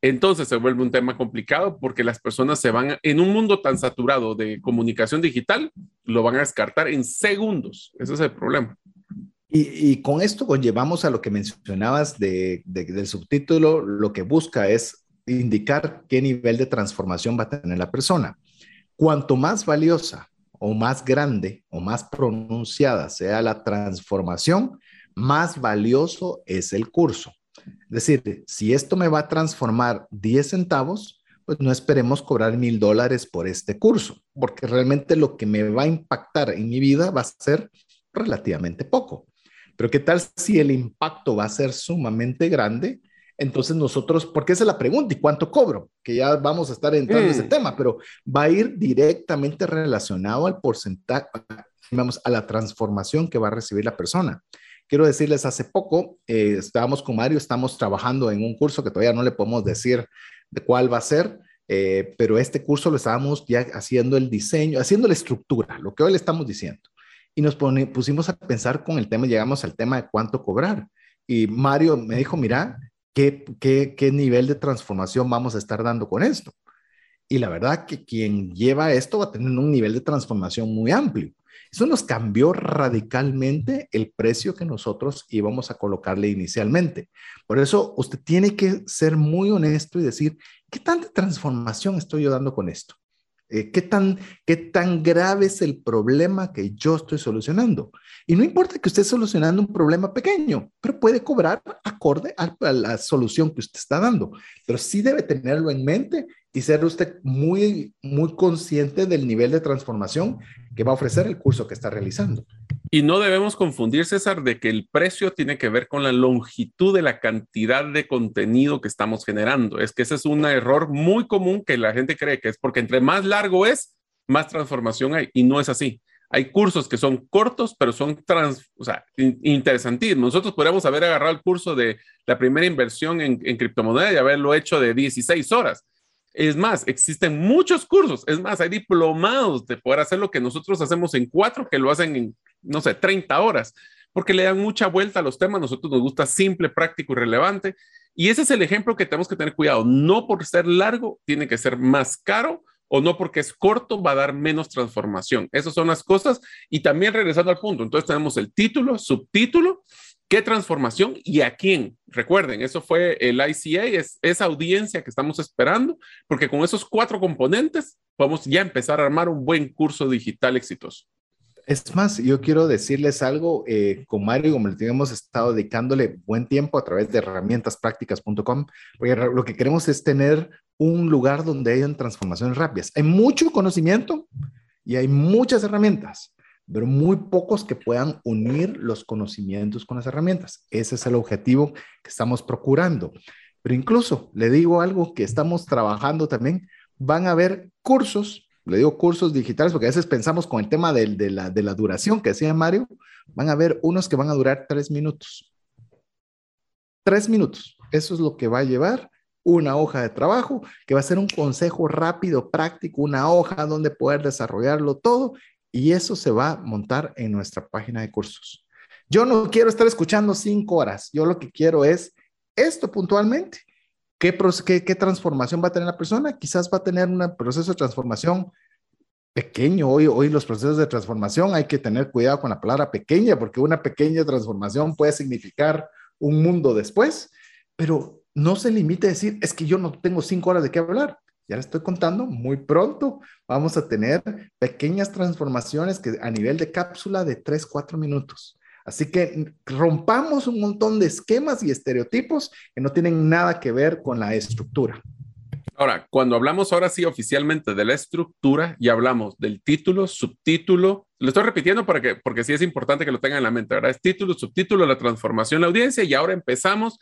C: entonces se vuelve un tema complicado porque las personas se van, en un mundo tan saturado de comunicación digital, lo van a descartar en segundos. Ese es el problema.
A: Y, con esto conllevamos a lo que mencionabas de, del subtítulo, lo que busca es indicar qué nivel de transformación va a tener la persona. Cuanto más valiosa o más grande o más pronunciada sea la transformación, más valioso es el curso. Es decir, si esto me va a transformar 10 centavos, pues no esperemos cobrar mil dólares por este curso, porque realmente lo que me va a impactar en mi vida va a ser relativamente poco. Pero ¿qué tal si el impacto va a ser sumamente grande? Entonces nosotros, porque esa es la pregunta, ¿y cuánto cobro? Que ya vamos a estar entrando en ese mm. tema, pero va a ir directamente relacionado al porcentaje, vamos, a la transformación que va a recibir la persona. Quiero decirles, hace poco eh, estábamos con Mario, estamos trabajando en un curso que todavía no le podemos decir de cuál va a ser, eh, pero este curso lo estábamos ya haciendo el diseño, haciendo la estructura, lo que hoy le estamos diciendo. Y nos pusimos a pensar con el tema, llegamos al tema de cuánto cobrar. Y Mario me dijo, mira, ¿qué, nivel de transformación vamos a estar dando con esto? Y la verdad que quien lleva esto va a tener un nivel de transformación muy amplio. Eso nos cambió radicalmente el precio que nosotros íbamos a colocarle inicialmente. Por eso usted tiene que ser muy honesto y decir, ¿qué tanta transformación estoy yo dando con esto? Eh, ¿qué, tan, ¿Qué tan grave es el problema que yo estoy solucionando? Y no importa que usted esté solucionando un problema pequeño, pero puede cobrar acorde a, la solución que usted está dando. Pero sí debe tenerlo en mente y ser usted muy, muy consciente del nivel de transformación que va a ofrecer el curso que está realizando.
C: Y no debemos confundir, César, de que el precio tiene que ver con la longitud de la cantidad de contenido que estamos generando. Es que ese es un error muy común que la gente cree que es porque entre más largo es, más transformación hay. Y no es así. Hay cursos que son cortos, pero son trans, interesantísimos. Nosotros podríamos haber agarrado el curso de la primera inversión en, en criptomoneda y haberlo hecho de 16 horas. Es más, existen muchos cursos. Es más, hay diplomados de poder hacer lo que nosotros hacemos en cuatro, que lo hacen en, no sé, 30 horas, porque le dan mucha vuelta a los temas. Nosotros nos gusta simple, práctico y relevante. Y ese es el ejemplo que tenemos que tener cuidado. No por ser largo, tiene que ser más caro o no porque es corto va a dar menos transformación. Esas son las cosas. Y también regresando al punto, entonces tenemos el título, subtítulo, qué transformación y a quién. Recuerden, eso fue el ICA, es esa audiencia que estamos esperando, porque con esos cuatro componentes podemos ya empezar a armar un buen curso digital exitoso.
A: Es más, yo quiero decirles algo, eh, con Mario, como le hemos estado dedicándole buen tiempo a través de herramientasprácticas.com, porque lo que queremos es tener un lugar donde hayan transformaciones rápidas. Hay mucho conocimiento y hay muchas herramientas, pero muy pocos que puedan unir los conocimientos con las herramientas. Ese es el objetivo que estamos procurando. Pero incluso le digo algo que estamos trabajando también, van a haber cursos le digo cursos digitales porque a veces pensamos con el tema de, la, de la duración que decía Mario, van a haber unos que van a durar tres minutos. Tres minutos. Eso es lo que va a llevar una hoja de trabajo, que va a ser un consejo rápido, práctico, una hoja donde poder desarrollarlo todo y eso se va a montar en nuestra página de cursos. Yo no quiero estar escuchando cinco horas, yo lo que quiero es esto puntualmente ¿Qué, transformación va a tener la persona? Quizás va a tener un proceso de transformación pequeño. Hoy, hoy los procesos de transformación hay que tener cuidado con la palabra pequeña, porque una pequeña transformación puede significar un mundo después, pero no se limite a decir, es que yo no tengo cinco horas de qué hablar. Ya le estoy contando, muy pronto vamos a tener pequeñas transformaciones que a nivel de cápsula de tres, cuatro minutos. Así que rompamos un montón de esquemas y estereotipos que no tienen nada que ver con la estructura.
C: Ahora, cuando hablamos ahora sí oficialmente de la estructura y hablamos del título, subtítulo, lo estoy repitiendo para que, porque sí es importante que lo tengan en la mente, ¿verdad? Es título, subtítulo, la transformación, la audiencia y ahora empezamos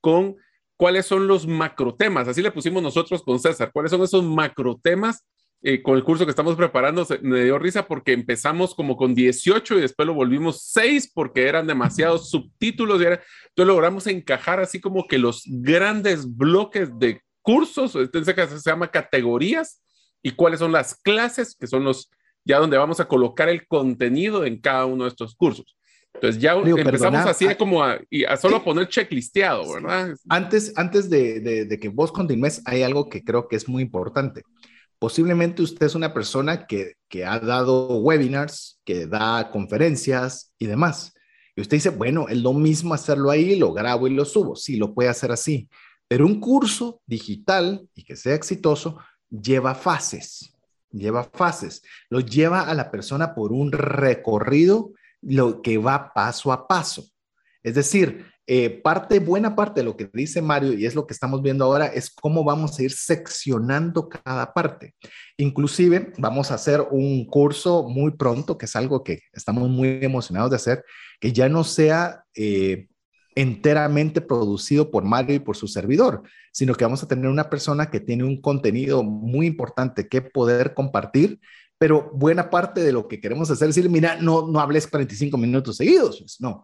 C: con cuáles son los macrotemas. Así le pusimos nosotros con César, cuáles son esos macrotemas eh, con el curso que estamos preparando me dio risa porque empezamos como con 18 y después lo volvimos 6 porque eran demasiados subtítulos. Y entonces logramos encajar así como que los grandes bloques de cursos, en caso se llama categorías, y cuáles son las clases, que son los ya donde vamos a colocar el contenido en cada uno de estos cursos. Entonces ya empezamos así ah, como a, y a solo poner checklisteado, ¿verdad?
A: Antes, antes de, de, que vos continúes, hay algo que creo que es muy importante. Posiblemente usted es una persona que, que ha dado webinars, que da conferencias y demás. Y usted dice, bueno, es lo mismo hacerlo ahí, lo grabo y lo subo. Sí, lo puede hacer así. Pero un curso digital y que sea exitoso lleva fases, lleva fases, lo lleva a la persona por un recorrido lo que va paso a paso. Es decir, eh, parte, buena parte de lo que dice Mario, y es lo que estamos viendo ahora, es cómo vamos a ir seccionando cada parte. Inclusive vamos a hacer un curso muy pronto, que es algo que estamos muy emocionados de hacer, que ya no sea eh, enteramente producido por Mario y por su servidor, sino que vamos a tener una persona que tiene un contenido muy importante que poder compartir, pero buena parte de lo que queremos hacer es decir, mira, no, no hables 45 minutos seguidos, pues, no,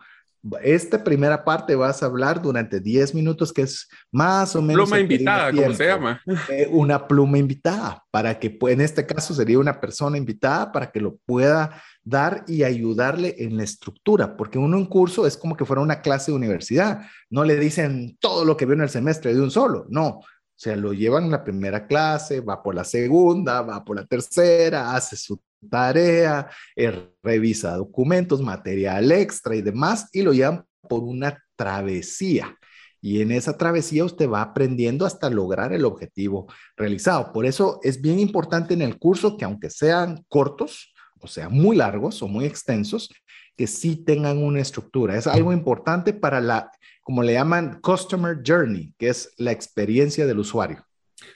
A: esta primera parte vas a hablar durante 10 minutos, que es más o menos...
C: Pluma invitada, ¿cómo se llama?
A: Eh, una pluma invitada, para que en este caso sería una persona invitada para que lo pueda dar y ayudarle en la estructura, porque uno en curso es como que fuera una clase de universidad, no le dicen todo lo que vio en el semestre de un solo, no, o sea, lo llevan en la primera clase, va por la segunda, va por la tercera, hace su tarea, eh, revisa documentos, material extra y demás, y lo llevan por una travesía. Y en esa travesía usted va aprendiendo hasta lograr el objetivo realizado. Por eso es bien importante en el curso que aunque sean cortos, o sea, muy largos o muy extensos, que sí tengan una estructura. Es algo importante para la, como le llaman, Customer Journey, que es la experiencia del usuario.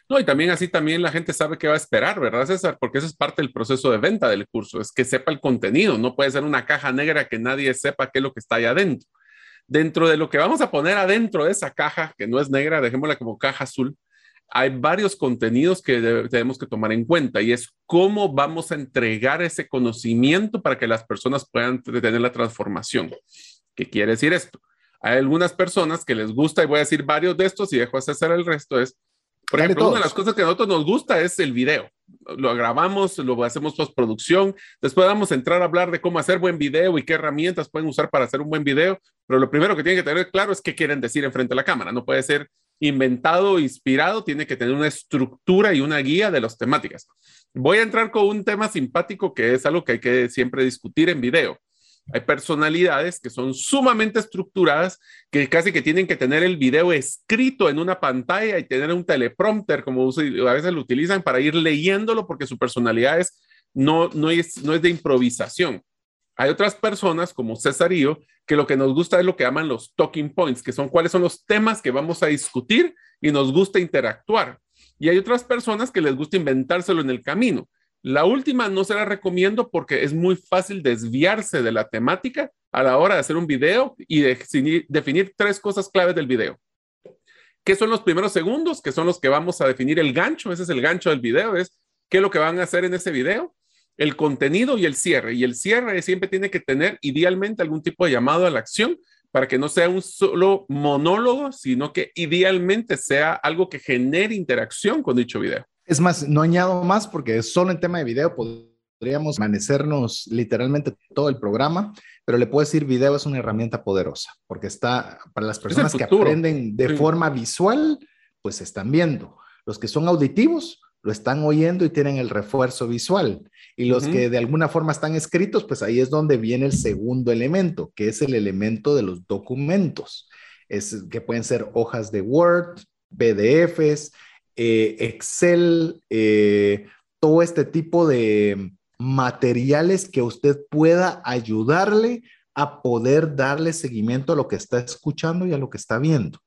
C: No, y también así también la gente sabe qué va a esperar, ¿verdad, César? Porque eso es parte del proceso de venta del curso, es que sepa el contenido, no puede ser una caja negra que nadie sepa qué es lo que está ahí adentro. Dentro de lo que vamos a poner adentro de esa caja, que no es negra, dejémosla como caja azul, hay varios contenidos que tenemos que tomar en cuenta y es cómo vamos a entregar ese conocimiento para que las personas puedan tener la transformación. ¿Qué quiere decir esto? Hay algunas personas que les gusta, y voy a decir varios de estos y dejo a César el resto, es por ejemplo, una de las cosas que a nosotros nos gusta es el video. Lo grabamos, lo hacemos postproducción. Después vamos a entrar a hablar de cómo hacer buen video y qué herramientas pueden usar para hacer un buen video. Pero lo primero que tienen que tener claro es qué quieren decir enfrente de la cámara. No puede ser inventado, inspirado, tiene que tener una estructura y una guía de las temáticas. Voy a entrar con un tema simpático que es algo que hay que siempre discutir en video. Hay personalidades que son sumamente estructuradas, que casi que tienen que tener el video escrito en una pantalla y tener un teleprompter, como a veces lo utilizan para ir leyéndolo porque su personalidad es, no, no, es, no es de improvisación. Hay otras personas como Cesarío que lo que nos gusta es lo que llaman los talking points, que son cuáles son los temas que vamos a discutir y nos gusta interactuar. Y hay otras personas que les gusta inventárselo en el camino. La última no se la recomiendo porque es muy fácil desviarse de la temática a la hora de hacer un video y definir, tres cosas claves del video. ¿Qué son los primeros segundos? Que son los que vamos a definir el gancho. Ese es el gancho del video. Es qué es lo que van a hacer en ese video. El contenido y el cierre. Y el cierre siempre tiene que tener idealmente algún tipo de llamado a la acción para que no sea un solo monólogo, sino que idealmente sea algo que genere interacción con dicho video.
A: Es más, no añado más porque solo en tema de video podríamos amanecernos literalmente todo el programa, pero le puedo decir, video es una herramienta poderosa porque está para las personas que aprenden de forma visual, pues están viendo. Los que son auditivos, lo están oyendo y tienen el refuerzo visual. Y los que de alguna forma están escritos, pues ahí es donde viene el segundo elemento, que es el elemento de los documentos. Es que pueden ser hojas de Word, PDFs, eh, Excel, eh, todo este tipo de materiales que usted pueda ayudarle a poder darle seguimiento a lo que está escuchando y a lo que está viendo.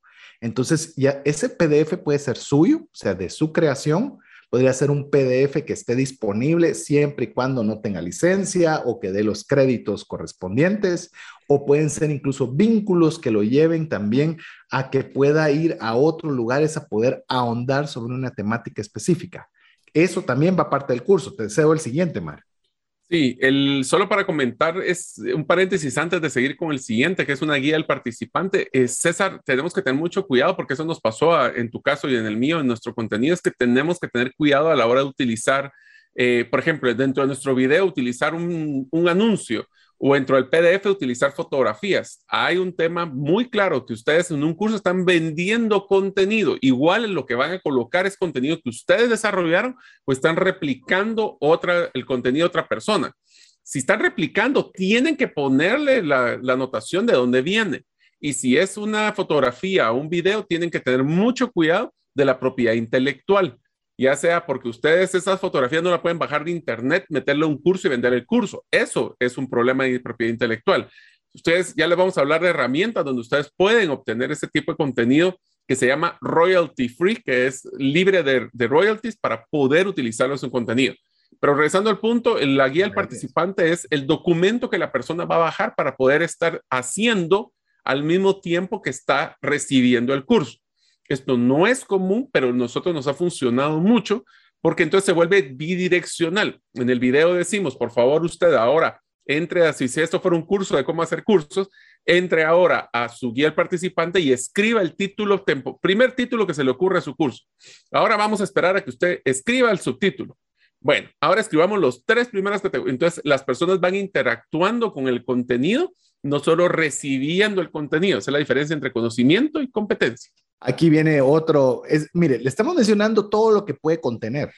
A: Entonces, ya ese PDF puede ser suyo, o sea, de su creación, podría ser un PDF que esté disponible siempre y cuando no tenga licencia o que dé los créditos correspondientes, o pueden ser incluso vínculos que lo lleven también a que pueda ir a otros lugares a poder ahondar sobre una temática específica. Eso también va parte del curso. Te deseo el siguiente, Mar.
C: Sí, el, solo para comentar, es un paréntesis antes de seguir con el siguiente, que es una guía del participante. Eh, César, tenemos que tener mucho cuidado porque eso nos pasó en tu caso y en el mío, en nuestro contenido, es que tenemos que tener cuidado a la hora de utilizar, eh, por ejemplo, dentro de nuestro video, utilizar un, un anuncio o dentro del PDF utilizar fotografías. Hay un tema muy claro que ustedes en un curso están vendiendo contenido. Igual lo que van a colocar es contenido que ustedes desarrollaron o están replicando otra, el contenido de otra persona. Si están replicando, tienen que ponerle la, la anotación de dónde viene. Y si es una fotografía o un video, tienen que tener mucho cuidado de la propiedad intelectual ya sea porque ustedes esas fotografías no la pueden bajar de internet, meterle un curso y vender el curso. Eso es un problema de propiedad intelectual. Ustedes ya les vamos a hablar de herramientas donde ustedes pueden obtener ese tipo de contenido que se llama royalty free, que es libre de, royalties para poder utilizarlo en su contenido. Pero regresando al punto, la guía del participante es el documento que la persona va a bajar para poder estar haciendo al mismo tiempo que está recibiendo el curso. Esto no es común, pero nosotros nos ha funcionado mucho porque entonces se vuelve bidireccional. En el video decimos, por favor, usted ahora entre así, si esto fuera un curso de cómo hacer cursos, entre ahora a su guía al participante y escriba el título, primer título que se le ocurre a su curso. Ahora vamos a esperar a que usted escriba el subtítulo. Bueno, ahora escribamos los tres primeros categorías. Entonces, las personas van interactuando con el contenido, no solo recibiendo el contenido. Esa es la diferencia entre conocimiento y competencia.
A: Aquí viene otro, es, mire, le estamos mencionando todo lo que puede contener.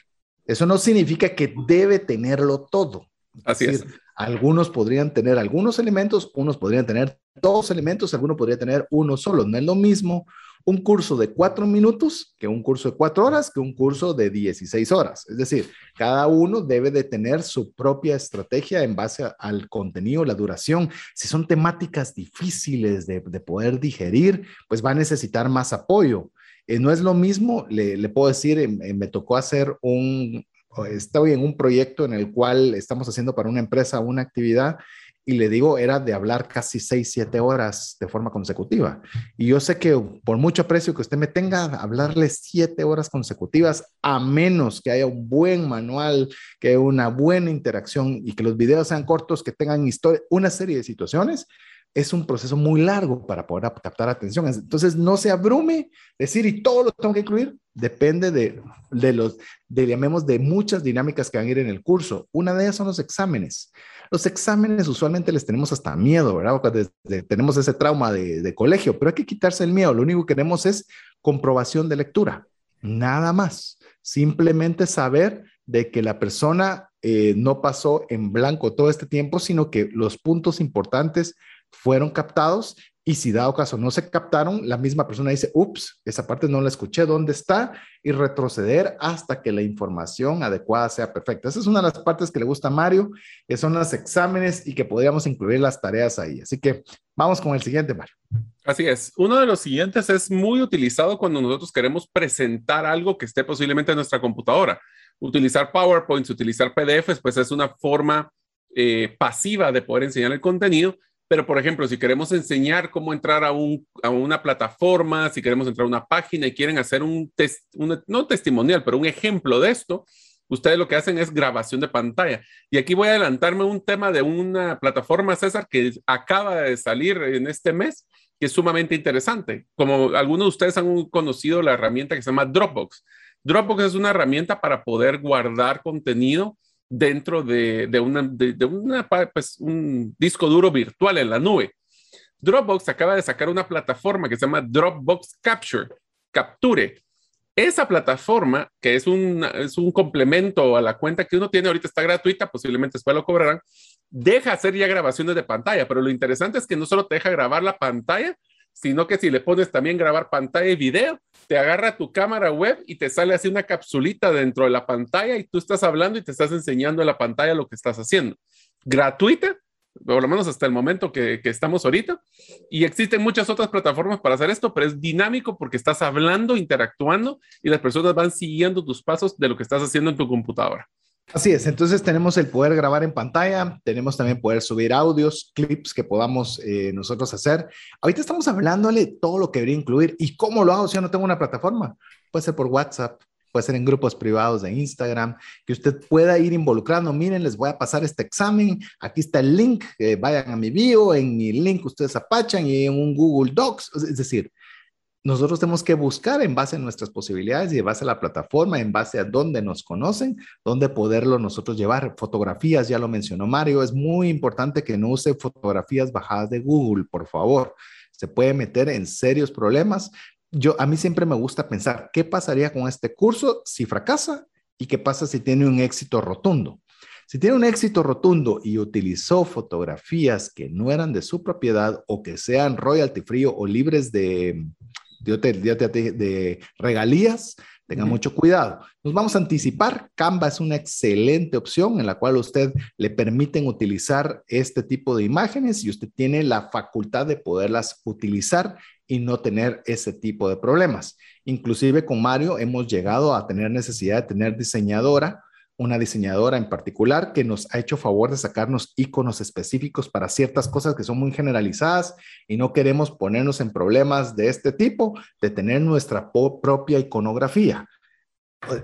A: Eso no significa que debe tenerlo todo.
C: Así es.
A: Algunos podrían tener algunos elementos, unos podrían tener dos elementos, algunos podrían tener uno solo. No es lo mismo un curso de cuatro minutos que un curso de cuatro horas que un curso de 16 horas. Es decir, cada uno debe de tener su propia estrategia en base al contenido, la duración. Si son temáticas difíciles de, poder digerir, pues va a necesitar más apoyo. Eh, no es lo mismo, le, puedo decir, eh, me tocó hacer un, estoy en un proyecto en el cual estamos haciendo para una empresa una actividad y le digo, era de hablar casi seis, siete horas de forma consecutiva. Y yo sé que por mucho precio que usted me tenga, hablarle siete horas consecutivas, a menos que haya un buen manual, que haya una buena interacción y que los videos sean cortos, que tengan historia, una serie de situaciones, es un proceso muy largo para poder captar atención. Entonces, no se abrume decir, y todo lo tengo que incluir, depende de, de los, de, llamemos, de muchas dinámicas que van a ir en el curso. Una de ellas son los exámenes. Los exámenes usualmente les tenemos hasta miedo, ¿verdad? tenemos ese trauma de, colegio, pero hay que quitarse el miedo. Lo único que queremos es comprobación de lectura, nada más. Simplemente saber de que la persona eh, no pasó en blanco todo este tiempo, sino que los puntos importantes fueron captados y si dado caso no se captaron, la misma persona dice, ups, esa parte no la escuché, ¿dónde está? Y retroceder hasta que la información adecuada sea perfecta. Esa es una de las partes que le gusta a Mario, que son los exámenes y que podríamos incluir las tareas ahí. Así que vamos con el siguiente, Mario.
C: Así es. Uno de los siguientes es muy utilizado cuando nosotros queremos presentar algo que esté posiblemente en nuestra computadora. Utilizar PowerPoints, utilizar PDFs, pues es una forma eh, pasiva de poder enseñar el contenido pero, por ejemplo, si queremos enseñar cómo entrar a, un, una plataforma, si queremos entrar a una página y quieren hacer un, test, no testimonial, pero un ejemplo de esto, ustedes lo que hacen es grabación de pantalla. Y aquí voy a adelantarme un tema de una plataforma, César, que acaba de salir en este mes, que es sumamente interesante. Como algunos de ustedes han conocido la herramienta que se llama Dropbox. Dropbox es una herramienta para poder guardar contenido dentro de, una, de, una, pues, un disco duro virtual en la nube. Dropbox acaba de sacar una plataforma que se llama Dropbox Capture, Capture. Esa plataforma, que es un, es un complemento a la cuenta que uno tiene, ahorita está gratuita, posiblemente después lo cobrarán, deja hacer ya grabaciones de pantalla, pero lo interesante es que no solo te deja grabar la pantalla, sino que si le pones también grabar pantalla y video, te agarra tu cámara web y te sale así una capsulita dentro de la pantalla y tú estás hablando y te estás enseñando en la pantalla lo que estás haciendo. Gratuita, por lo menos hasta el momento que, que, estamos ahorita. Y existen muchas otras plataformas para hacer esto, pero es dinámico porque estás hablando, interactuando y las personas van siguiendo tus pasos de lo que estás haciendo en tu computadora.
A: Así es, entonces tenemos el poder grabar en pantalla, tenemos también poder subir audios, clips que podamos eh, nosotros hacer. Ahorita estamos hablándole todo lo que debería incluir y cómo lo hago si yo no tengo una plataforma. Puede ser por WhatsApp, puede ser en grupos privados de Instagram, que usted pueda ir involucrando. Miren, les voy a pasar este examen, aquí está el link, vayan a mi bio, en mi link ustedes apachan y en un Google Docs, es decir, nosotros tenemos que buscar en base a nuestras posibilidades y en base a la plataforma, en base a dónde nos conocen, dónde poderlo nosotros llevar. Fotografías, ya lo mencionó Mario, es muy importante que no use fotografías bajadas de Google, por favor. Se puede meter en serios problemas. Yo, a mí siempre me gusta pensar, ¿qué pasaría con este curso si fracasa? ¿Y qué pasa si tiene un éxito rotundo? Si tiene un éxito rotundo y utilizó fotografías que no eran de su propiedad o que sean royalty free o libres de, de, regalías, tenga mucho cuidado. Nos vamos a anticipar. Canva es una excelente opción en la cual usted le permiten utilizar este tipo de imágenes y usted tiene la facultad de poderlas utilizar y no tener ese tipo de problemas. Inclusive con Mario hemos llegado a tener necesidad de tener diseñadora una diseñadora en particular que nos ha hecho favor de sacarnos iconos específicos para ciertas cosas que son muy generalizadas y no queremos ponernos en problemas de este tipo, de tener nuestra propia iconografía.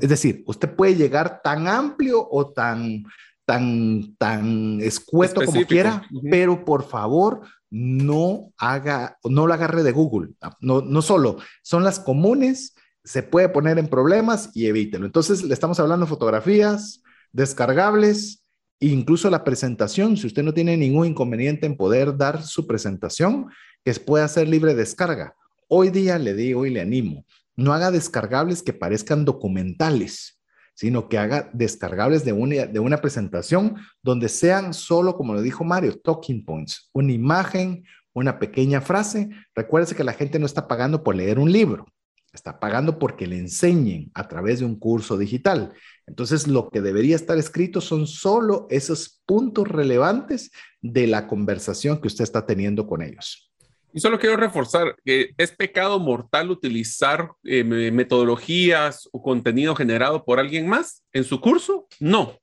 A: Es decir, usted puede llegar tan amplio o tan, tan, tan escueto como quiera, pero por favor no haga, no lo agarre de Google. No, no solo, son las comunes se puede poner en problemas y evítelo. Entonces, le estamos hablando fotografías descargables, incluso la presentación, si usted no tiene ningún inconveniente en poder dar su presentación, que pueda ser libre descarga. Hoy día le digo y le animo, no haga descargables que parezcan documentales, sino que haga descargables de una, de una presentación donde sean solo, como lo dijo Mario, talking points, una imagen, una pequeña frase. Recuérdese que la gente no está pagando por leer un libro está pagando porque le enseñen a través de un curso digital. Entonces, lo que debería estar escrito son solo esos puntos relevantes de la conversación que usted está teniendo con ellos.
C: Y solo quiero reforzar que es pecado mortal utilizar eh, metodologías o contenido generado por alguien más en su curso. No,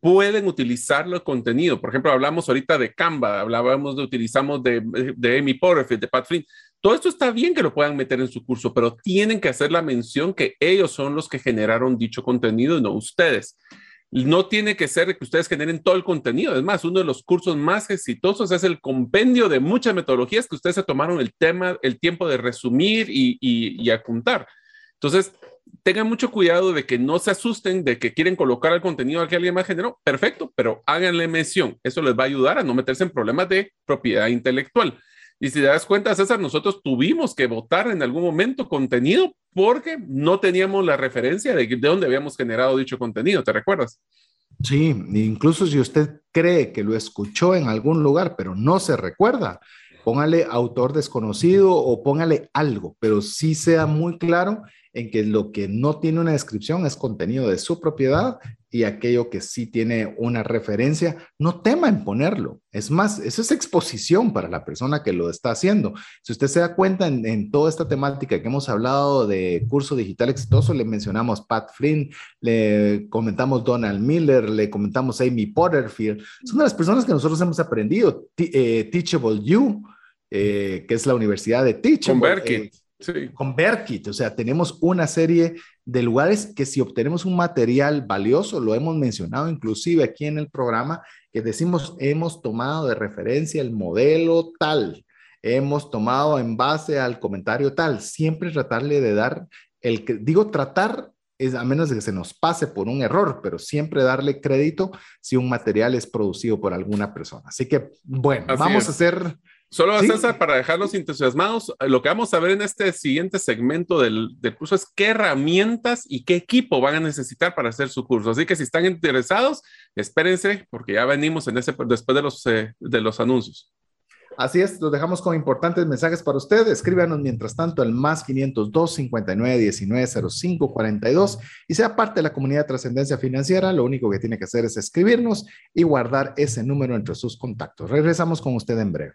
C: pueden utilizar el contenido. Por ejemplo, hablamos ahorita de Canva, hablábamos de utilizamos de, de Amy Porterfield, de Pat Flynn. Todo esto está bien que lo puedan meter en su curso, pero tienen que hacer la mención que ellos son los que generaron dicho contenido no ustedes. No tiene que ser que ustedes generen todo el contenido. Es más, uno de los cursos más exitosos es el compendio de muchas metodologías que ustedes se tomaron el tema, el tiempo de resumir y, y, apuntar. Entonces, tengan mucho cuidado de que no se asusten de que quieren colocar el contenido que alguien más generó. Perfecto, pero háganle mención. Eso les va a ayudar a no meterse en problemas de propiedad intelectual. Y si te das cuenta, César, nosotros tuvimos que votar en algún momento contenido porque no teníamos la referencia de, de dónde habíamos generado dicho contenido, ¿te recuerdas?
A: Sí, incluso si usted cree que lo escuchó en algún lugar, pero no se recuerda, póngale autor desconocido o póngale algo, pero sí sea muy claro en que lo que no tiene una descripción es contenido de su propiedad y aquello que sí tiene una referencia, no tema en ponerlo. Es más, eso es exposición para la persona que lo está haciendo. Si usted se da cuenta en, toda esta temática que hemos hablado de curso digital exitoso, le mencionamos Pat Flynn, le comentamos Donald Miller, le comentamos Amy Potterfield. Son de las personas que nosotros hemos aprendido. Eh, Teachable You, eh, que es la Universidad de Teachable. Con Berkit, o sea, tenemos una serie de lugares que si obtenemos un material valioso, lo hemos mencionado inclusive aquí en el programa, que decimos, hemos tomado de referencia el modelo tal, hemos tomado en base al comentario tal, siempre tratarle de dar el, digo tratar es a menos de que se nos pase por un error, pero siempre darle crédito si un material es producido por alguna persona. Así que, bueno, vamos a hacer
C: Solo, César, para dejarlos entusiasmados, eh, lo que vamos a ver en este siguiente segmento del, curso es qué herramientas y qué equipo van a necesitar para hacer su curso. Así que si están interesados, espérense porque ya venimos en ese, después de los, eh, de los anuncios.
A: Así es, los dejamos con importantes mensajes para ustedes. Escríbanos mientras tanto el más 502 59 19 05 42 y sea parte de la comunidad de trascendencia financiera. Lo único que tiene que hacer es escribirnos y guardar ese número entre sus contactos. Regresamos con usted en breve.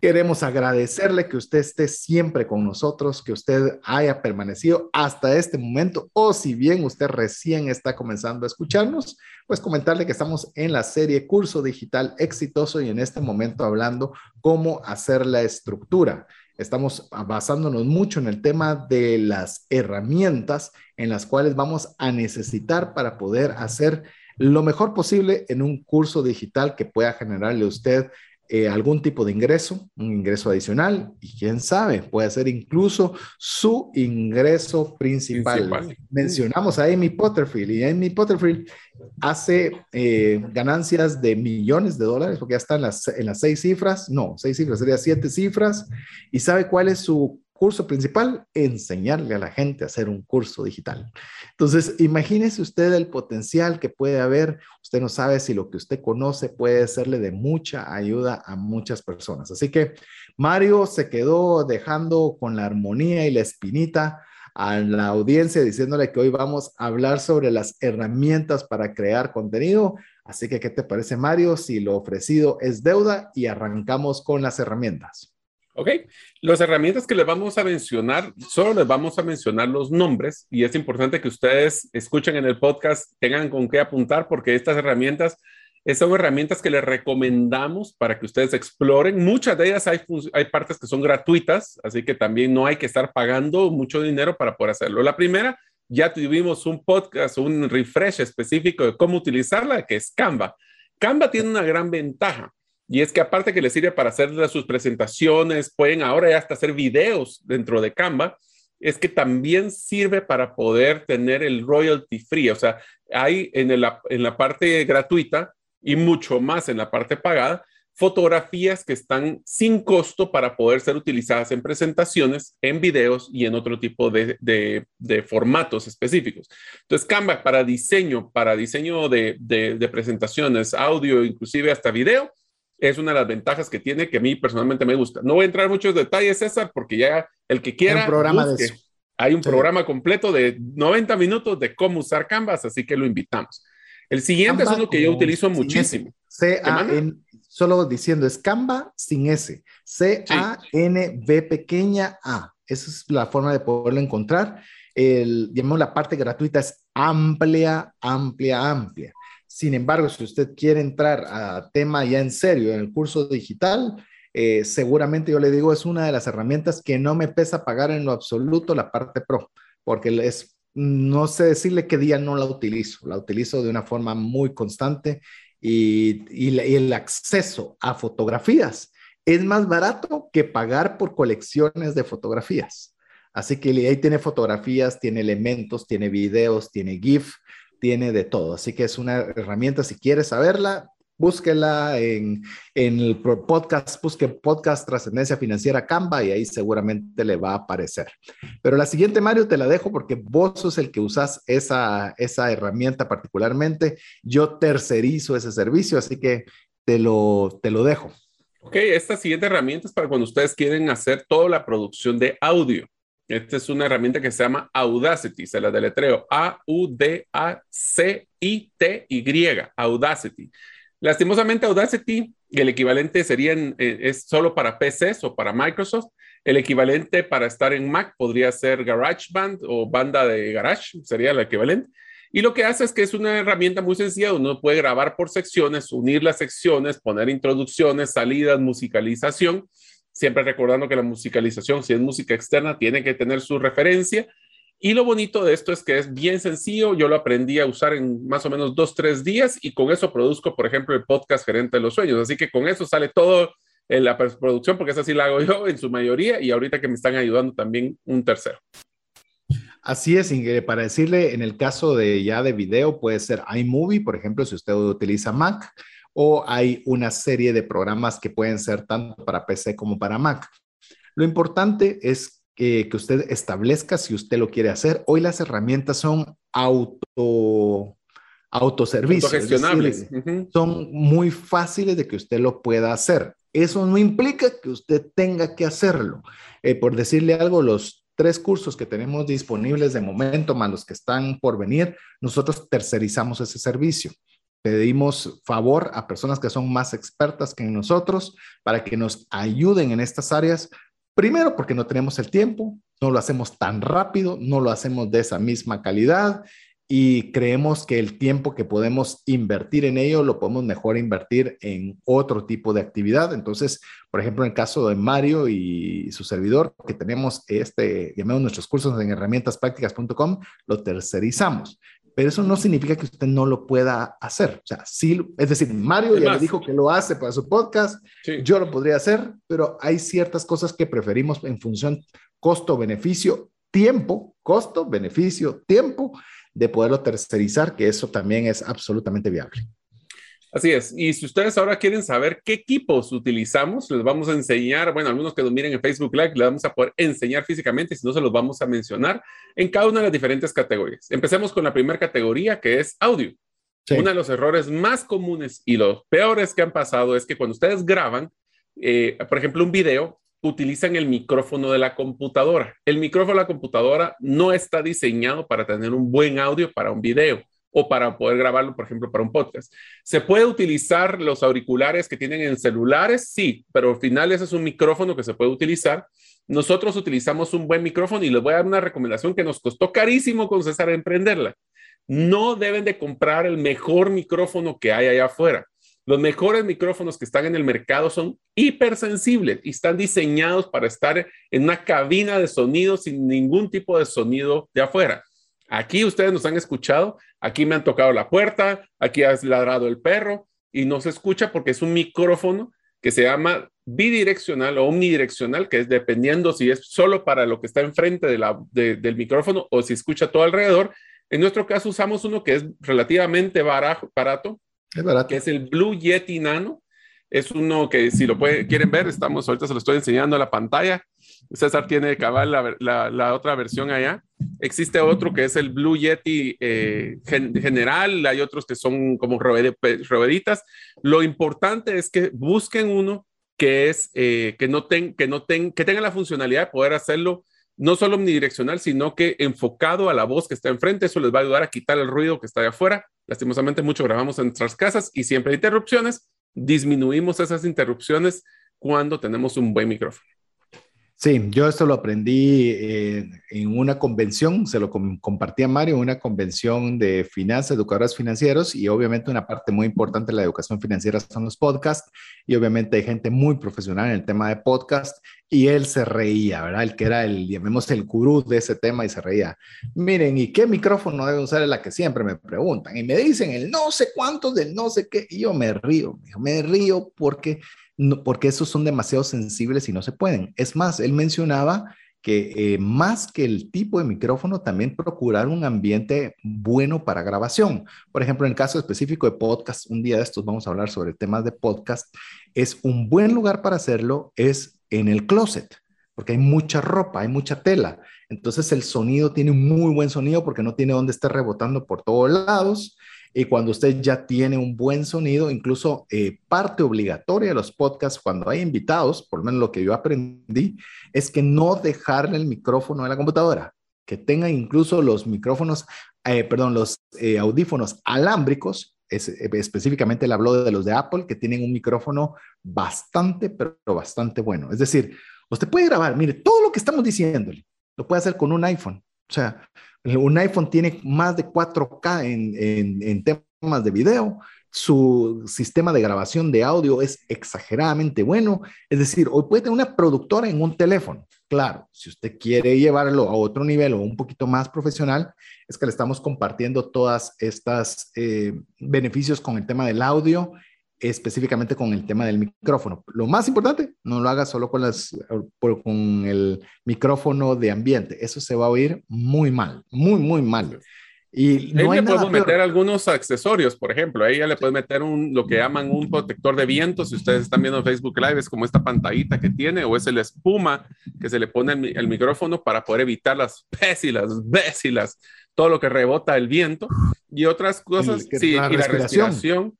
A: Queremos agradecerle que usted esté siempre con nosotros, que usted haya permanecido hasta este momento o si bien usted recién está comenzando a escucharnos, pues comentarle que estamos en la serie Curso Digital Exitoso y en este momento hablando cómo hacer la estructura. Estamos basándonos mucho en el tema de las herramientas en las cuales vamos a necesitar para poder hacer lo mejor posible en un curso digital que pueda generarle a usted eh, algún tipo de ingreso, un ingreso adicional, y quién sabe, puede ser incluso su ingreso principal. Mencionamos a Amy Potterfield y Amy Potterfield hace eh, ganancias de millones de dólares, porque ya está en las, en las seis cifras, no, seis cifras, sería siete cifras, y sabe cuál es su curso principal, enseñarle a la gente a hacer un curso digital. Entonces, imagínese usted el potencial que puede haber. Usted no sabe si lo que usted conoce puede serle de mucha ayuda a muchas personas. Así que Mario se quedó dejando con la armonía y la espinita a la audiencia diciéndole que hoy vamos a hablar sobre las herramientas para crear contenido. Así que, ¿qué te parece, Mario? Si lo ofrecido es deuda y arrancamos con las herramientas.
C: Ok, las herramientas que les vamos a mencionar, solo les vamos a mencionar los nombres y es importante que ustedes escuchen en el podcast, tengan con qué apuntar porque estas herramientas son herramientas que les recomendamos para que ustedes exploren. Muchas de ellas hay, hay partes que son gratuitas, así que también no hay que estar pagando mucho dinero para poder hacerlo. La primera, ya tuvimos un podcast, un refresh específico de cómo utilizarla, que es Canva. Canva tiene una gran ventaja y es que aparte que les sirve para hacer sus presentaciones, pueden ahora ya hasta hacer videos dentro de Canva, es que también sirve para poder tener el royalty free. O sea, hay en, en la parte gratuita y mucho más en la parte pagada, fotografías que están sin costo para poder ser utilizadas en presentaciones, en videos y en otro tipo de, de, formatos específicos. Entonces, Canva para diseño, para diseño de, de presentaciones, audio, inclusive hasta video, es una de las ventajas que tiene que a mí personalmente me gusta. No voy a entrar en muchos detalles, César, porque ya el que quiera. Hay un programa de eso. Hay un programa completo de 90 minutos de cómo usar Canvas, así que lo invitamos. El siguiente es uno que yo utilizo muchísimo.
A: C -A -N, solo diciendo es Canva sin S. C-A-N-B pequeña A. Esa es la forma de poderlo encontrar. El, digamos, la parte gratuita es amplia, amplia, amplia. Sin embargo, si usted quiere entrar a tema ya en serio en el curso digital, eh, seguramente yo le digo es una de las herramientas que no me pesa pagar en lo absoluto la parte pro, porque es, no sé decirle qué día no la utilizo, la utilizo de una forma muy constante y, y el acceso a fotografías es más barato que pagar por colecciones de fotografías. Así que ahí tiene fotografías, tiene elementos, tiene videos, tiene GIF, tiene de todo. Así que es una herramienta, si quieres saberla, búsquela en, en el podcast, busque podcast Trascendencia Financiera Canva y ahí seguramente le va a aparecer. Pero la siguiente, Mario, te la dejo porque vos sos el que usas esa, esa herramienta particularmente. Yo tercerizo ese servicio, así que te lo, te lo dejo.
C: Ok, esta siguiente herramienta es para cuando ustedes quieren hacer toda la producción de audio. Esta es una herramienta que se llama Audacity, se la deletreo A-U-D-A-C-I-T-Y, Audacity. Lastimosamente, Audacity, el equivalente sería eh, es solo para PCs o para Microsoft. El equivalente para estar en Mac podría ser GarageBand o banda de Garage, sería el equivalente. Y lo que hace es que es una herramienta muy sencilla, uno puede grabar por secciones, unir las secciones, poner introducciones, salidas, musicalización, siempre recordando que la musicalización, si es música externa, tiene que tener su referencia. Y lo bonito de esto es que es bien sencillo. Yo lo aprendí a usar en más o menos dos, tres días y con eso produzco, por ejemplo, el podcast Gerente de los Sueños. Así que con eso sale todo en la producción, porque esa sí la hago yo en su mayoría y ahorita que me están ayudando también un tercero.
A: Así es, Ingrid, para decirle, en el caso de ya de video, puede ser iMovie, por ejemplo, si usted utiliza Mac, o hay una serie de programas que pueden ser tanto para PC como para Mac. Lo importante es que, que usted establezca si usted lo quiere hacer. Hoy las herramientas son auto. Autogestionables. Son muy fáciles de que usted lo pueda hacer. Eso no implica que usted tenga que hacerlo. Eh, por decirle algo, los tres cursos que tenemos disponibles de momento, más los que están por venir, nosotros tercerizamos ese servicio. Pedimos favor a personas que son más expertas que nosotros para que nos ayuden en estas áreas. Primero, porque no tenemos el tiempo, no lo hacemos tan rápido, no lo hacemos de esa misma calidad y creemos que el tiempo que podemos invertir en ello lo podemos mejor invertir en otro tipo de actividad. Entonces, por ejemplo, en el caso de Mario y su servidor, que tenemos este, llamemos nuestros cursos en herramientasprácticas.com, lo tercerizamos. Pero eso no significa que usted no lo pueda hacer. O sea, sí, es decir, Mario ya le dijo que lo hace para su podcast, yo lo podría hacer, pero hay ciertas cosas que preferimos en función costo-beneficio, tiempo, costo, beneficio, tiempo, de poderlo tercerizar, que eso también es absolutamente viable.
C: Así es. Y si ustedes ahora quieren saber qué equipos utilizamos, les vamos a enseñar, bueno, algunos que nos miren en Facebook Live, les vamos a poder enseñar físicamente, si no se los vamos a mencionar en cada una de las diferentes categorías. Empecemos con la primera categoría, que es audio. Uno de los errores más comunes y los peores que han pasado es que cuando ustedes graban, eh, por ejemplo, un video, utilizan el micrófono de la computadora. El micrófono de la computadora no está diseñado para tener un buen audio para un video o para poder grabarlo, por ejemplo, para un podcast. ¿Se puede utilizar los auriculares que tienen en celulares? Sí, pero al final ese es un micrófono que se puede utilizar. Nosotros utilizamos un buen micrófono y les voy a dar una recomendación que nos costó carísimo con César emprenderla. No deben de comprar el mejor micrófono que hay allá afuera. Los mejores micrófonos que están en el mercado son hipersensibles y están diseñados para estar en una cabina de sonido sin ningún tipo de sonido de afuera. Aquí ustedes nos han escuchado, aquí me han tocado la puerta, aquí ha ladrado el perro y no se escucha porque es un micrófono que se llama bidireccional o omnidireccional, que es dependiendo si es solo para lo que está enfrente del micrófono o si escucha todo alrededor. En nuestro caso usamos uno que es relativamente barato, es barato. Que es el Blue Yeti Nano. Es uno que si lo quieren ver, estamos ahorita se lo estoy enseñando a la pantalla. César tiene cabal la, otra versión allá. Existe otro que es el Blue Yeti eh, general, hay otros que son como rueditas. Lo importante es que busquen uno que es eh, que no ten, que no ten, que tenga la funcionalidad de poder hacerlo no solo omnidireccional, sino que enfocado a la voz que está enfrente. Eso les va a ayudar a quitar el ruido que está de afuera. Lastimosamente, mucho grabamos en nuestras casas y siempre hay interrupciones. Disminuimos esas interrupciones cuando tenemos un buen micrófono.
A: Sí, yo esto lo aprendí eh, en una convención, se lo compartí a Mario, una convención de finanzas, educadores financieros, y obviamente una parte muy importante de la educación financiera son los podcasts, y obviamente hay gente muy profesional en el tema de podcast, y él se reía, ¿verdad? El que era el, llamemos el gurú de ese tema, y se reía. Miren, ¿y qué micrófono debe usar? Es la que siempre me preguntan, y me dicen el no sé cuántos del no sé qué, y yo me río, me río porque porque esos son demasiado sensibles y no se pueden. Es más, él mencionaba que eh, más que el tipo de micrófono, también procurar un ambiente bueno para grabación. Por ejemplo, en el caso específico de podcast, un día de estos vamos a hablar sobre temas de podcast, es un buen lugar para hacerlo, es en el closet, porque hay mucha ropa, hay mucha tela. Entonces el sonido tiene un muy buen sonido porque no tiene donde estar rebotando por todos lados y cuando usted ya tiene un buen sonido, incluso eh, parte obligatoria de los podcasts, cuando hay invitados, por lo menos lo que yo aprendí, es que no dejarle el micrófono a la computadora, que tenga incluso los micrófonos, eh, perdón, los eh, audífonos alámbricos, específicamente le habló de los de Apple, que tienen un micrófono bastante, pero bastante bueno. Es decir, usted puede grabar, mire, todo lo que estamos diciéndole, lo puede hacer con un iPhone O sea, un iPhone tiene más de 4K en, en temas de video su sistema de grabación de audio es exageradamente bueno. Es decir, hoy puede tener una productora en un teléfono. Claro, si usted quiere llevarlo a otro nivel o un poquito más profesional, es que le estamos compartiendo todas estas eh, beneficios con el tema del audio, específicamente con el tema del micrófono. Lo más importante, no lo haga solo con, las, con el micrófono de ambiente. Eso se va a oír muy mal, muy, muy mal.
C: Y no le podemos meter algunos accesorios, por ejemplo, ahí ya le puedes meter un, lo que llaman un protector de viento, si ustedes están viendo Facebook Live, es como esta pantallita que tiene, o es el espuma que se le pone al, micrófono para poder evitar las pésilas, bésilas, todo lo que rebota el viento, y otras cosas, sí, y la respiración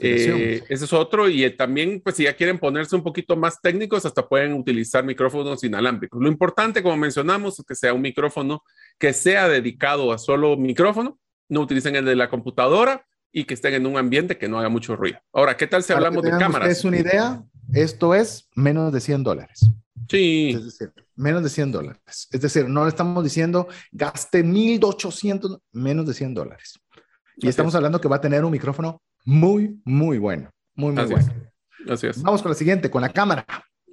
C: eh, ese es otro. Y eh, también, pues si ya quieren ponerse un poquito más técnicos, hasta pueden utilizar micrófonos inalámbricos. Lo importante, como mencionamos, es que sea un micrófono que sea dedicado a solo micrófono. No utilicen el de la computadora y que estén en un ambiente que no haga mucho ruido. Ahora, ¿qué tal si hablamos de cámaras?
A: Es una idea. Esto es menos de 100 dólares.
C: Sí.
A: Es decir, menos de 100 dólares. Es decir, no le estamos diciendo gaste 1800, menos de 100 dólares. Y estamos hablando que va a tener un micrófono muy, muy bueno. Muy, muy bueno. Vamos con la siguiente, con la cámara.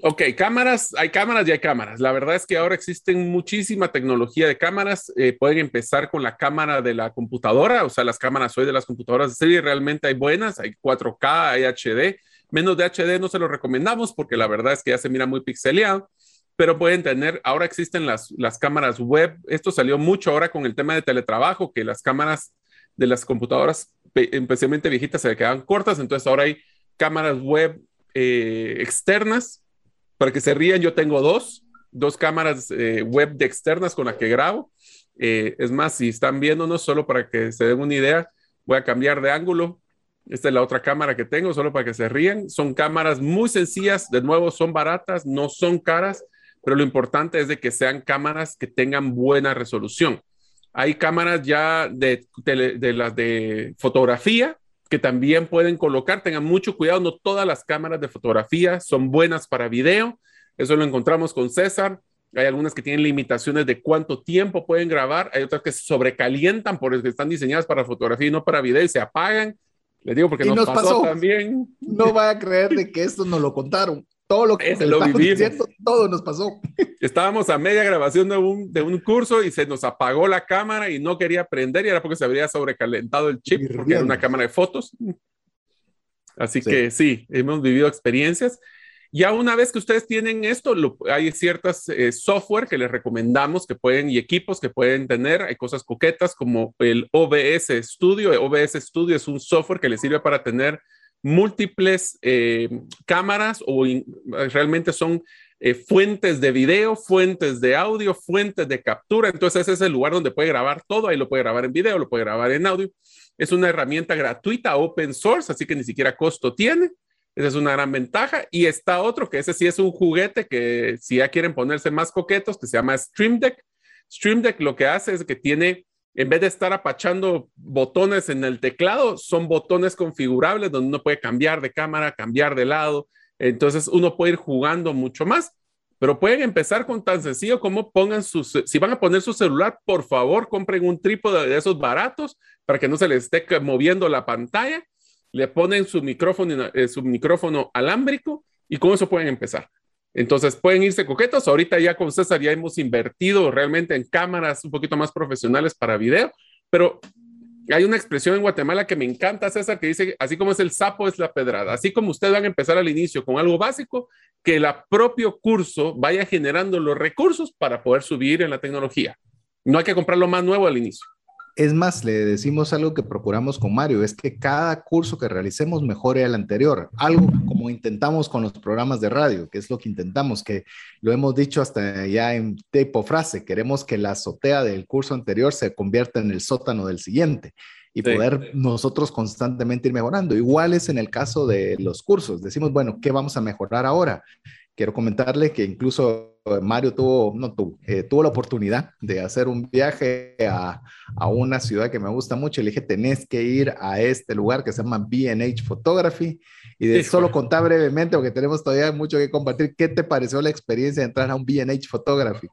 C: Ok, cámaras, hay cámaras y hay cámaras. La verdad es que ahora existen muchísima tecnología de cámaras. Eh, pueden empezar con la cámara de la computadora, o sea, las cámaras hoy de las computadoras de serie realmente hay buenas, hay 4K, hay HD. Menos de HD no se lo recomendamos porque la verdad es que ya se mira muy pixeleado, pero pueden tener, ahora existen las, las cámaras web. Esto salió mucho ahora con el tema de teletrabajo, que las cámaras de las computadoras, especialmente viejitas, se quedaban cortas, entonces ahora hay cámaras web eh, externas. Para que se rían, yo tengo dos, dos cámaras eh, web de externas con las que grabo. Eh, es más, si están viéndonos, solo para que se den una idea, voy a cambiar de ángulo. Esta es la otra cámara que tengo, solo para que se rían. Son cámaras muy sencillas, de nuevo, son baratas, no son caras, pero lo importante es de que sean cámaras que tengan buena resolución. Hay cámaras ya de, de, las de fotografía que también pueden colocar. Tengan mucho cuidado, no todas las cámaras de fotografía son buenas para video. Eso lo encontramos con César. Hay algunas que tienen limitaciones de cuánto tiempo pueden grabar. Hay otras que se sobrecalientan porque están diseñadas para fotografía y no para video y se apagan. Les digo porque nos, pasó, también.
A: No vaya a creer de que esto nos lo contaron todo lo que
C: lo
A: diciendo, todo nos pasó.
C: Estábamos a media grabación de un, de un curso y se nos apagó la cámara y no quería prender y era porque se habría sobrecalentado el chip, porque era una cámara de fotos. Así que sí, hemos vivido experiencias. Ya una vez que ustedes tienen esto, hay ciertas eh, software que les recomendamos que pueden y equipos que pueden tener. Hay cosas coquetas como el OBS Studio. OBS Studio es un software que les sirve para tener múltiples eh, cámaras o realmente son eh, fuentes de video, fuentes de audio, fuentes de captura. Entonces ese es el lugar donde puede grabar todo. Ahí lo puede grabar en video, lo puede grabar en audio. Es una herramienta gratuita, open source, así que ni siquiera costo tiene. Esa es una gran ventaja. Y está otro, que ese sí es un juguete que si ya quieren ponerse más coquetos, que se llama Stream Deck. Stream Deck lo que hace es que tiene en vez de estar apachando botones en el teclado, son botones configurables donde uno puede cambiar de cámara, cambiar de lado. Entonces uno puede ir jugando mucho más, pero pueden empezar con tan sencillo como pongan sus, si van a poner su celular, por favor, compren un trípode de esos baratos para que no se les esté moviendo la pantalla. Le ponen su micrófono, eh, su micrófono alámbrico y con eso pueden empezar. Entonces pueden irse coquetos. Ahorita ya con César ya hemos invertido realmente en cámaras un poquito más profesionales para video, pero hay una expresión en Guatemala que me encanta, César, que dice, así como es el sapo, es la pedrada. Así como ustedes van a empezar al inicio con algo básico, que el propio curso vaya generando los recursos para poder subir en la tecnología. No hay que comprar lo más nuevo al inicio.
A: Es más, le decimos algo que procuramos con Mario, es que cada curso que realicemos mejore al anterior. Algo como intentamos con los programas de radio, que es lo que intentamos, que lo hemos dicho hasta ya en tipo frase, queremos que la azotea del curso anterior se convierta en el sótano del siguiente y poder nosotros constantemente ir mejorando. Igual es en el caso de los cursos. Decimos, bueno, ¿qué vamos a mejorar ahora? Quiero comentarle que incluso Mario tuvo, no tuvo, eh, tuvo la oportunidad de hacer un viaje a, a, una ciudad que me gusta mucho. Le dije, tenés que ir a este lugar que se llama BH Photography. Y de solo contar brevemente, porque tenemos todavía mucho que compartir, ¿qué te pareció la experiencia de entrar a un BH Photography?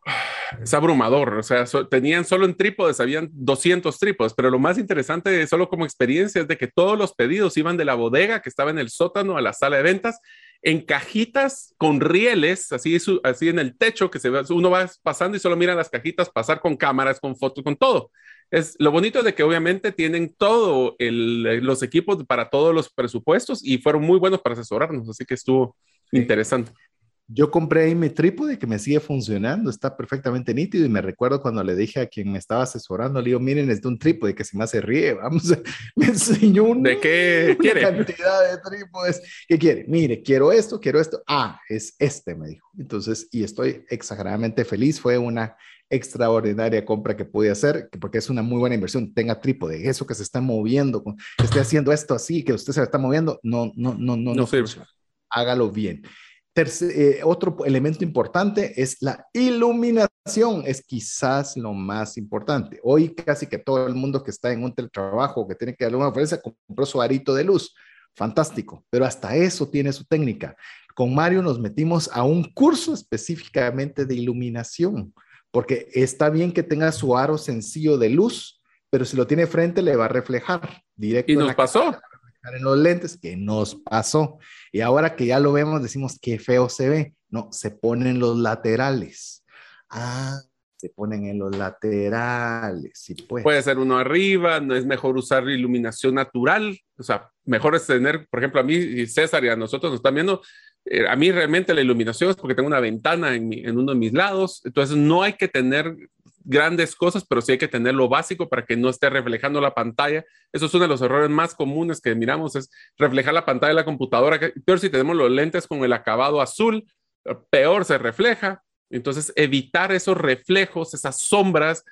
C: Es abrumador, o sea, tenían solo en trípodes, habían 200 trípodes, pero lo más interesante solo como experiencia es de que todos los pedidos iban de la bodega que estaba en el sótano a la sala de ventas en cajitas con rieles, así, en el techo, que se uno va pasando y solo mira las cajitas pasar con cámaras, con fotos, con todo. Es lo bonito de que obviamente tienen todo los equipos para todos los presupuestos y fueron muy buenos para asesorarnos, así que estuvo interesante.
A: Yo compré ahí mi trípode que me sigue funcionando, está perfectamente nítido y me recuerdo cuando le dije a quien me estaba asesorando, le digo, miren, es de un trípode que se me hace ríe, vamos, me enseñó una,
C: ¿De qué quiere?
A: cantidad de trípodes. ¿Qué quiere? Mire, quiero esto, quiero esto. Ah, es este, me dijo. Entonces, y estoy exageradamente feliz, fue una extraordinaria compra que pude hacer, porque es una muy buena inversión. Tenga trípode, eso que se está moviendo, que esté haciendo esto así, que usted se está moviendo, no, no, no, no, no, no Hágalo bien. Eh, otro elemento importante es la iluminación, es quizás lo más importante. Hoy casi que todo el mundo que está en un teletrabajo, que tiene que dar una conferencia, compró su arito de luz. Fantástico, pero hasta eso tiene su técnica. Con Mario nos metimos a un curso específicamente de iluminación, porque está bien que tenga su aro sencillo de luz, pero si lo tiene frente le va a reflejar directo.
C: ¿Y nos pasó?
A: En los lentes, que nos pasó. Y ahora que ya lo vemos, decimos que feo se ve. No, se ponen los laterales. Ah, se ponen en los laterales. Sí, pues.
C: Puede ser uno arriba, no es mejor usar iluminación natural. O sea, mejor es tener, por ejemplo, a mí y César y a nosotros nos están viendo. Eh, a mí realmente la iluminación es porque tengo una ventana en, en uno de mis lados. Entonces, no hay que tener grandes cosas, pero sí hay que tener lo básico para que no esté reflejando la pantalla. Eso es uno de los errores más comunes que miramos, es reflejar la pantalla de la computadora. Peor si tenemos los lentes con el acabado azul, peor se refleja. Entonces, evitar esos reflejos, esas sombras,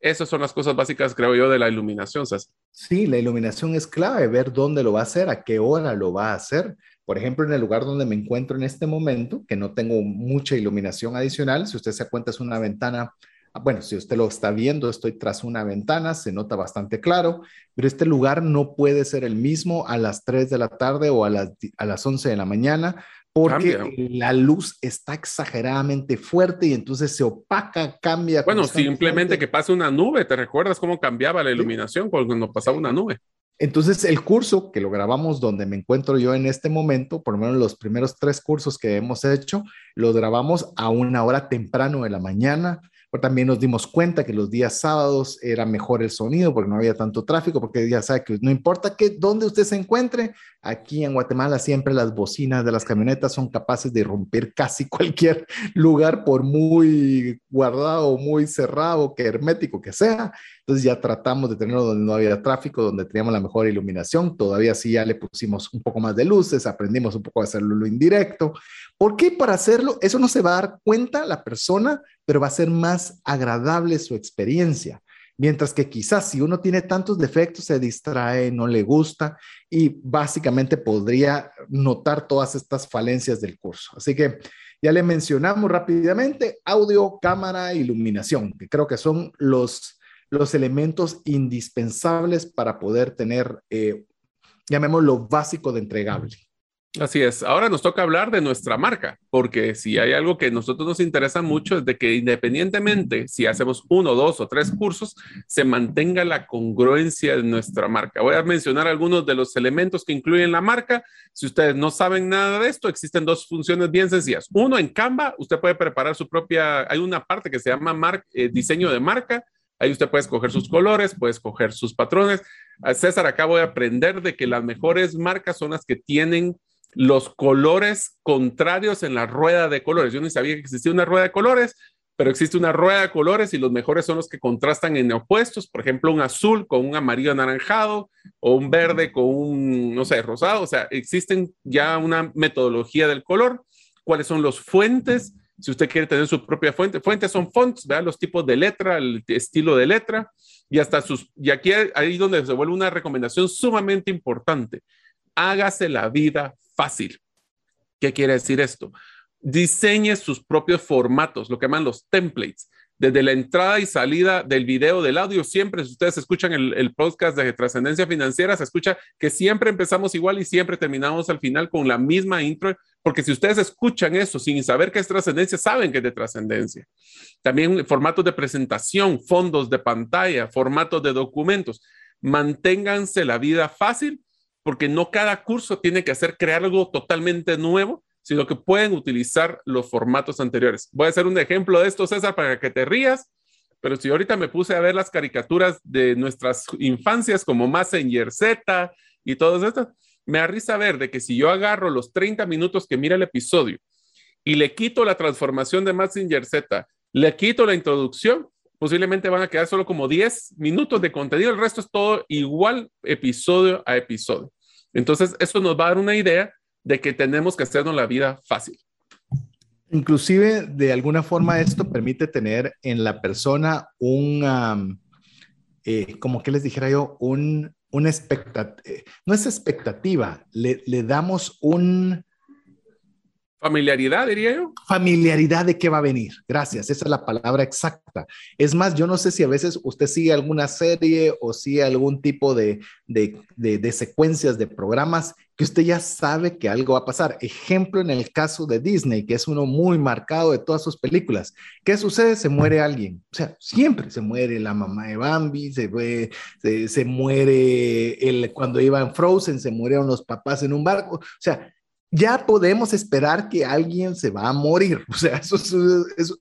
C: esas son las cosas básicas, creo yo, de la iluminación.
A: Sí, la iluminación es clave, ver dónde lo va a hacer, a qué hora lo va a hacer. Por ejemplo, en el lugar donde me encuentro en este momento, que no tengo mucha iluminación adicional, si usted se cuenta es una ventana bueno, si usted lo está viendo, estoy tras una ventana, se nota bastante claro, pero este lugar no puede ser el mismo a las 3 de la tarde o a las, a las 11 de la mañana, porque la luz está exageradamente fuerte y entonces se opaca, cambia.
C: Bueno, simplemente que pase una nube, ¿te recuerdas cómo cambiaba la iluminación cuando pasaba una nube?
A: Entonces, el curso que lo grabamos donde me encuentro yo en este momento, por lo menos los primeros tres cursos que hemos hecho, los grabamos a una hora temprano de la mañana también nos dimos cuenta que los días sábados era mejor el sonido porque no había tanto tráfico, porque ya sabe que no importa que dónde usted se encuentre, aquí en Guatemala siempre las bocinas de las camionetas son capaces de romper casi cualquier lugar por muy guardado, muy cerrado, que hermético que sea. Entonces ya tratamos de tenerlo donde no había tráfico, donde teníamos la mejor iluminación. Todavía sí ya le pusimos un poco más de luces, aprendimos un poco a hacerlo lo indirecto. ¿Por qué? Para hacerlo, eso no se va a dar cuenta la persona, pero va a ser más agradable su experiencia. Mientras que quizás si uno tiene tantos defectos, se distrae, no le gusta y básicamente podría notar todas estas falencias del curso. Así que ya le mencionamos rápidamente audio, cámara, iluminación, que creo que son los los elementos indispensables para poder tener, eh, llamémoslo básico de entregable.
C: Así es. Ahora nos toca hablar de nuestra marca, porque si hay algo que a nosotros nos interesa mucho es de que independientemente si hacemos uno, dos o tres cursos, se mantenga la congruencia de nuestra marca. Voy a mencionar algunos de los elementos que incluyen la marca. Si ustedes no saben nada de esto, existen dos funciones bien sencillas. Uno, en Canva, usted puede preparar su propia, hay una parte que se llama eh, diseño de marca Ahí usted puede escoger sus colores, puede escoger sus patrones. César, acabo de aprender de que las mejores marcas son las que tienen los colores contrarios en la rueda de colores. Yo no sabía que existía una rueda de colores, pero existe una rueda de colores y los mejores son los que contrastan en opuestos. Por ejemplo, un azul con un amarillo anaranjado o un verde con un, no sé, rosado. O sea, existen ya una metodología del color. ¿Cuáles son los fuentes? Si usted quiere tener su propia fuente, fuentes son fonts, vean los tipos de letra, el estilo de letra y hasta sus, y aquí ahí donde se vuelve una recomendación sumamente importante. Hágase la vida fácil. ¿Qué quiere decir esto? diseñe sus propios formatos, lo que llaman los templates desde la entrada y salida del video, del audio, siempre, si ustedes escuchan el, podcast de trascendencia financiera, se escucha que siempre empezamos igual y siempre terminamos al final con la misma intro, porque si ustedes escuchan eso sin saber qué es trascendencia, saben que es de trascendencia. También formatos de presentación, fondos de pantalla, formatos de documentos. Manténganse la vida fácil, porque no cada curso tiene que hacer crear algo totalmente nuevo, sino que pueden utilizar los formatos anteriores. Voy a hacer un ejemplo de esto, César, para que te rías, pero si ahorita me puse a ver las caricaturas de nuestras infancias como Messenger Z y todas estas, me da risa ver de que si yo agarro los 30 minutos que mira el episodio y le quito la transformación de Messenger Z, le quito la introducción, posiblemente van a quedar solo como 10 minutos de contenido, el resto es todo igual episodio a episodio. Entonces, eso nos va a dar una idea de que tenemos que hacernos la vida fácil.
A: Inclusive, de alguna forma, esto permite tener en la persona un, eh, como que les dijera yo, un, una expectativa, eh, no es expectativa, le, le damos un,
C: Familiaridad, diría yo.
A: Familiaridad de qué va a venir. Gracias, esa es la palabra exacta. Es más, yo no sé si a veces usted sigue alguna serie o sigue algún tipo de, de, de, secuencias de programas que usted ya sabe que algo va a pasar. Ejemplo en el caso de Disney, que es uno muy marcado de todas sus películas. ¿Qué sucede? Se muere alguien. O sea, siempre se muere la mamá de Bambi, se, se, se muere el, cuando iba en Frozen, se murieron los papás en un barco. O sea, ya podemos esperar que alguien se va a morir. O sea,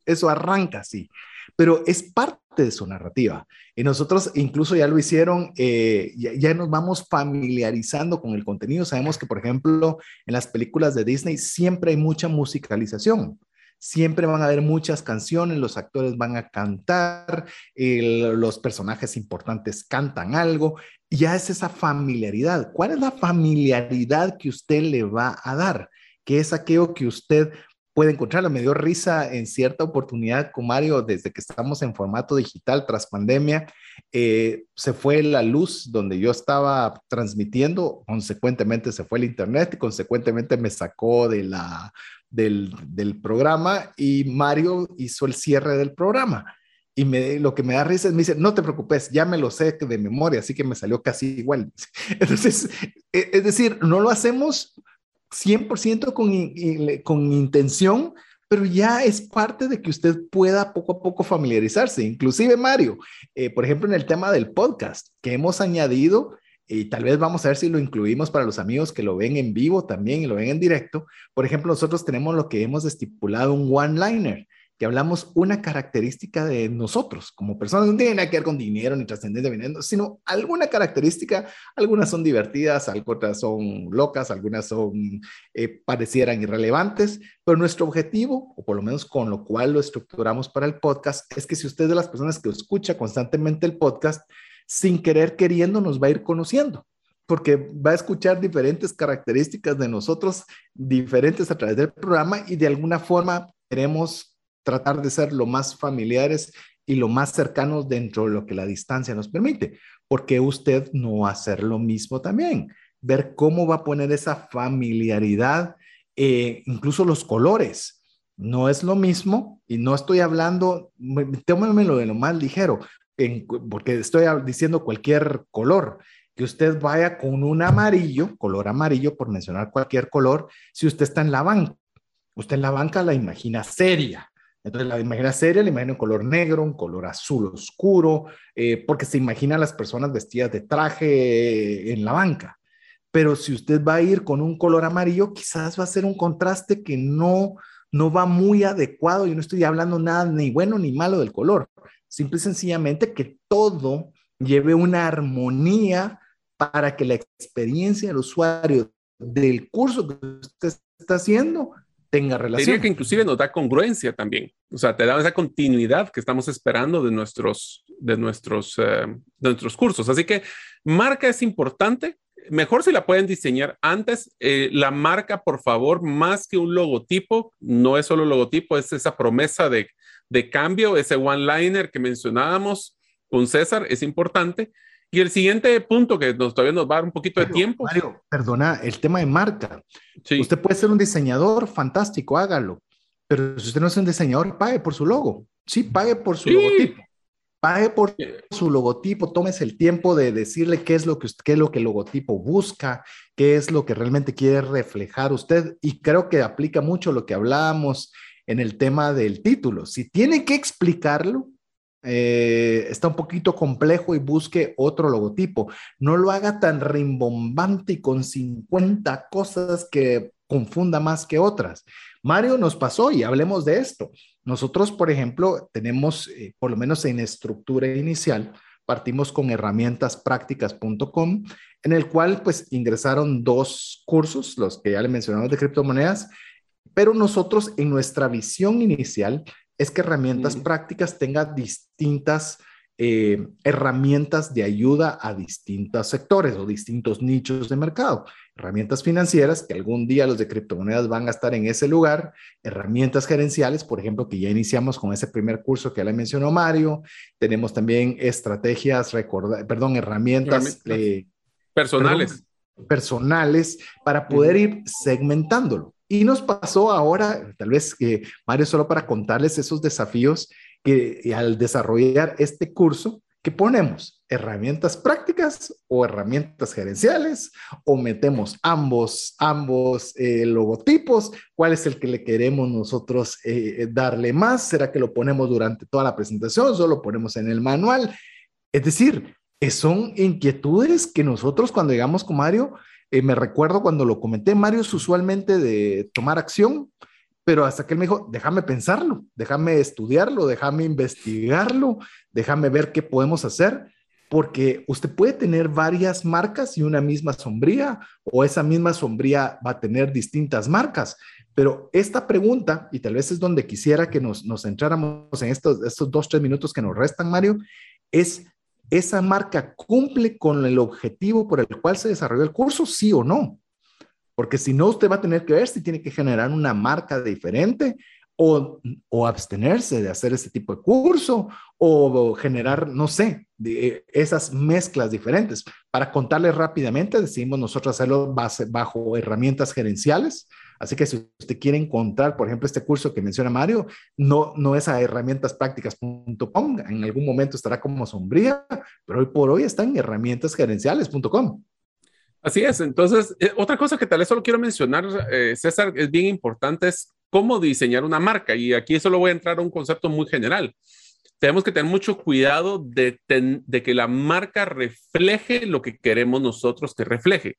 A: eso, arranca así, pero es parte de su narrativa. Y nosotros incluso ya lo hicieron, eh, ya, nos vamos familiarizando con el contenido. Sabemos que, por ejemplo, en las películas de Disney siempre hay mucha musicalización. Siempre van a haber muchas canciones, los actores van a cantar, los personajes importantes cantan algo, ya es esa familiaridad. ¿Cuál es la familiaridad que usted le va a dar? ¿Qué es aquello que usted puede encontrarlo. Me dio risa en cierta oportunidad con Mario desde que estamos en formato digital tras pandemia. Eh, se fue la luz donde yo estaba transmitiendo, consecuentemente se fue el internet y consecuentemente me sacó de la, del, del programa y Mario hizo el cierre del programa. Y me, lo que me da risa es, me dice, no te preocupes, ya me lo sé de memoria, así que me salió casi igual. Entonces, e, es decir, no lo hacemos 100% con, con intención, pero ya es parte de que usted pueda poco a poco familiarizarse. Inclusive Mario, eh, por ejemplo, en el tema del podcast que hemos añadido, y tal vez vamos a ver si lo incluimos para los amigos que lo ven en vivo también y lo ven en directo. Por ejemplo, nosotros tenemos lo que hemos estipulado un one-liner que hablamos una característica de nosotros como personas, no tiene nada que ver con dinero ni trascendencia, sino alguna característica, algunas son divertidas, otras son locas, algunas son, eh, parecieran irrelevantes, pero nuestro objetivo, o por lo menos con lo cual lo estructuramos para el podcast, es que si usted es de las personas que escucha constantemente el podcast, sin querer queriendo nos va a ir conociendo porque va a escuchar diferentes características de nosotros, diferentes a través del programa y de alguna forma queremos tratar de ser lo más familiares y lo más cercanos dentro de lo que la distancia nos permite. porque usted no hacer lo mismo también? Ver cómo va a poner esa familiaridad, eh, incluso los colores. No es lo mismo, y no estoy hablando, tómemelo de lo más ligero, porque estoy diciendo cualquier color, que usted vaya con un amarillo, color amarillo, por mencionar cualquier color, si usted está en la banca. Usted en la banca la imagina seria, entonces la imagina seria, la imagina en color negro, un color azul oscuro, eh, porque se imagina a las personas vestidas de traje en la banca. Pero si usted va a ir con un color amarillo, quizás va a ser un contraste que no, no va muy adecuado. Yo no estoy hablando nada ni bueno ni malo del color. Simple y sencillamente que todo lleve una armonía para que la experiencia del usuario del curso que usted está haciendo tenga relación.
C: Diría que inclusive nos da congruencia también. O sea, te da esa continuidad que estamos esperando de nuestros, de nuestros, eh, de nuestros cursos. Así que marca es importante. Mejor si la pueden diseñar antes. Eh, la marca, por favor, más que un logotipo, no es solo logotipo, es esa promesa de, de cambio, ese one-liner que mencionábamos con César, es importante. Y el siguiente punto que nos, todavía nos va a dar un poquito de tiempo.
A: Mario, perdona, el tema de marca. Usted puede ser un diseñador fantástico, hágalo. pero si usted no es un diseñador, pague por su logo. Sí, pague por su logotipo. Pague por su logotipo, tómese el tiempo de decirle qué es lo que qué es lo que el logotipo busca, qué es lo que realmente quiere reflejar usted. Y creo que aplica mucho lo que hablábamos en el tema del título. Si tiene que explicarlo, eh, está un poquito complejo y busque otro logotipo. No lo haga tan rimbombante y con 50 cosas que confunda más que otras. Mario nos pasó y hablemos de esto. Nosotros, por ejemplo, tenemos, eh, por lo menos en estructura inicial, partimos con herramientasprácticas.com, en el cual pues ingresaron dos cursos, los que ya le mencionamos de criptomonedas, pero nosotros en nuestra visión inicial es que herramientas prácticas tenga distintas eh, herramientas de ayuda a distintos sectores o distintos nichos de mercado. Herramientas financieras, que algún día los de criptomonedas van a estar en ese lugar. Herramientas gerenciales, por ejemplo, que ya iniciamos con ese primer curso que ya le mencionó Mario. Tenemos también estrategias, perdón, herramientas, eh,
C: personales.
A: personales para poder ir segmentándolo. Y nos pasó ahora, tal vez, que Mario, solo para contarles esos desafíos que al desarrollar este curso, ¿qué ponemos? ¿Herramientas prácticas o herramientas gerenciales? ¿O metemos ambos, ambos eh, logotipos? ¿Cuál es el que le queremos nosotros eh, darle más? ¿Será que lo ponemos durante toda la presentación? ¿Solo lo ponemos en el manual? Es decir, son inquietudes que nosotros cuando llegamos con Mario, eh, me recuerdo cuando lo comenté, Mario es usualmente de tomar acción, pero hasta que él me dijo, déjame pensarlo, déjame estudiarlo, déjame investigarlo, déjame ver qué podemos hacer, porque usted puede tener varias marcas y una misma sombría, o esa misma sombría va a tener distintas marcas. Pero esta pregunta, y tal vez es donde quisiera que nos, nos centráramos en estos, estos dos, tres minutos que nos restan, Mario, es ¿esa marca cumple con el objetivo por el cual se desarrolló el curso, sí o no? Porque si no, usted va a tener que ver si tiene que generar una marca diferente o, abstenerse de hacer ese tipo de curso o, generar, no sé, esas mezclas diferentes. Para contarles rápidamente, decidimos nosotros hacerlo bajo herramientas gerenciales Así que si usted quiere encontrar, por ejemplo, este curso que menciona Mario, no, no es a herramientasprácticas.com, en algún momento estará como sombría, pero hoy por hoy está en herramientasgerenciales.com.
C: Así es, entonces, eh, otra cosa que tal vez solo quiero mencionar, eh, César, es bien importante, es cómo diseñar una marca. Y aquí solo voy a entrar a un concepto muy general. Tenemos que tener mucho cuidado de, de que la marca refleje lo que queremos nosotros que refleje,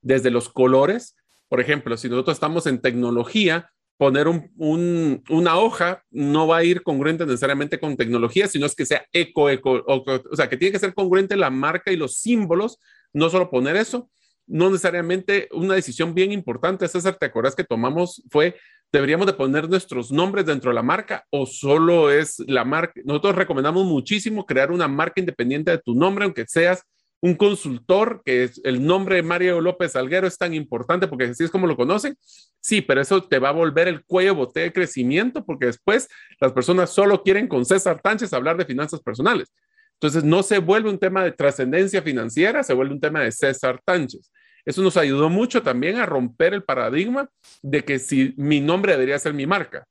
C: desde los colores, por ejemplo, si nosotros estamos en tecnología, poner una hoja no va a ir congruente necesariamente con tecnología, sino es que sea eco, eco, o, sea, que tiene que ser congruente la marca y los símbolos, no solo poner eso, no necesariamente una decisión bien importante, César, ¿te acuerdas que tomamos? Fue, deberíamos de poner nuestros nombres dentro de la marca o solo es la marca. Nosotros recomendamos muchísimo crear una marca independiente de tu nombre, aunque seas un consultor, que es el nombre de Mario López Alguero es tan importante porque así es como lo conocen. Sí, pero eso te va a volver el cuello bote de crecimiento porque después las personas solo quieren con César Tánchez hablar de finanzas personales. Entonces no se vuelve un tema de trascendencia financiera, se vuelve un tema de César Tánchez. Eso nos ayudó mucho también a romper el paradigma de que si mi nombre debería ser mi marca.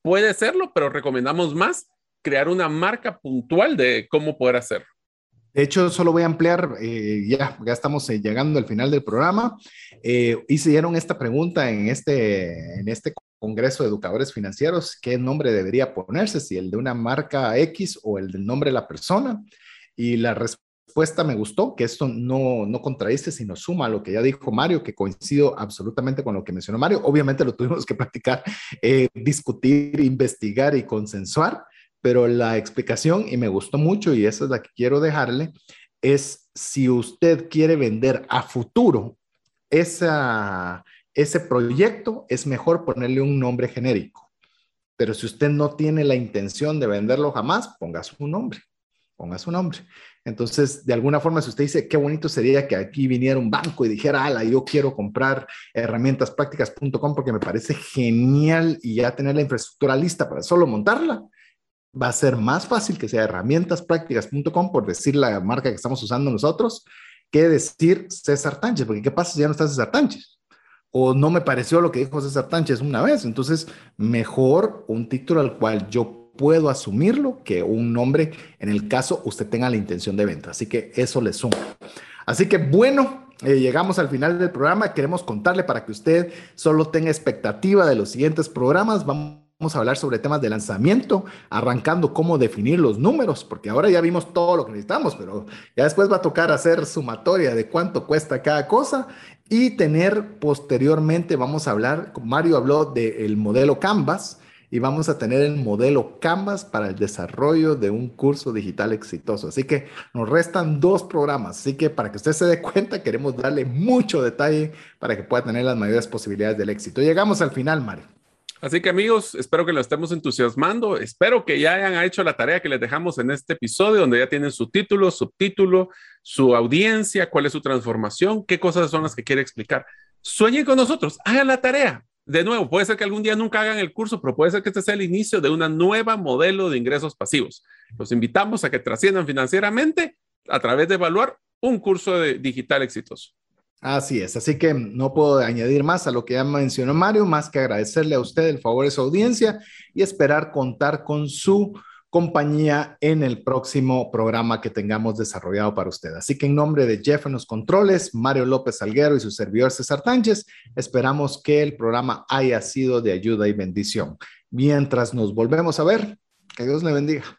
C: Puede serlo, pero recomendamos más crear una marca puntual de cómo poder hacerlo.
A: De hecho, solo voy a ampliar, eh, ya, ya estamos eh, llegando al final del programa. Eh, hicieron esta pregunta en este, en este Congreso de Educadores Financieros, ¿qué nombre debería ponerse? Si el de una marca X o el del nombre de la persona. Y la respuesta me gustó, que esto no, no contradice, sino suma a lo que ya dijo Mario, que coincido absolutamente con lo que mencionó Mario. Obviamente lo tuvimos que practicar, eh, discutir, investigar y consensuar pero la explicación, y me gustó mucho, y esa es la que quiero dejarle, es si usted quiere vender a futuro esa, ese proyecto, es mejor ponerle un nombre genérico. Pero si usted no tiene la intención de venderlo jamás, ponga su nombre, ponga su nombre. Entonces, de alguna forma, si usted dice, qué bonito sería que aquí viniera un banco y dijera, ala, yo quiero comprar herramientasprácticas.com porque me parece genial y ya tener la infraestructura lista para solo montarla, va a ser más fácil que sea herramientasprácticas.com, por decir la marca que estamos usando nosotros, que decir César Tánchez, porque ¿qué pasa si ya no está César Tánchez? o no me pareció lo que dijo César Tánchez una vez. Entonces, mejor un título al cual yo puedo asumirlo que un nombre en el caso usted tenga la intención de venta. Así que eso le suma. Así que bueno, eh, llegamos al final del programa. Queremos contarle para que usted solo tenga expectativa de los siguientes programas. Vamos Vamos a hablar sobre temas de lanzamiento, arrancando cómo definir los números, porque ahora ya vimos todo lo que necesitamos, pero ya después va a tocar hacer sumatoria de cuánto cuesta cada cosa y tener posteriormente, vamos a hablar, Mario habló del modelo Canvas y vamos a tener el modelo Canvas para el desarrollo de un curso digital exitoso. Así que nos restan dos programas, así que para que usted se dé cuenta, queremos darle mucho detalle para que pueda tener las mayores posibilidades del éxito. Llegamos al final, Mario.
C: Así que amigos, espero que lo estemos entusiasmando. Espero que ya hayan hecho la tarea que les dejamos en este episodio, donde ya tienen su título, subtítulo, su audiencia, cuál es su transformación, qué cosas son las que quiere explicar. Sueñen con nosotros, hagan la tarea. De nuevo, puede ser que algún día nunca hagan el curso, pero puede ser que este sea el inicio de una nueva modelo de ingresos pasivos. Los invitamos a que trasciendan financieramente a través de evaluar un curso de digital exitoso.
A: Así es, así que no puedo añadir más a lo que ya mencionó Mario, más que agradecerle a usted el favor de su audiencia y esperar contar con su compañía en el próximo programa que tengamos desarrollado para usted. Así que en nombre de Jeff en los controles, Mario López Alguero y su servidor César Tánchez, esperamos que el programa haya sido de ayuda y bendición. Mientras nos volvemos a ver, que Dios le bendiga.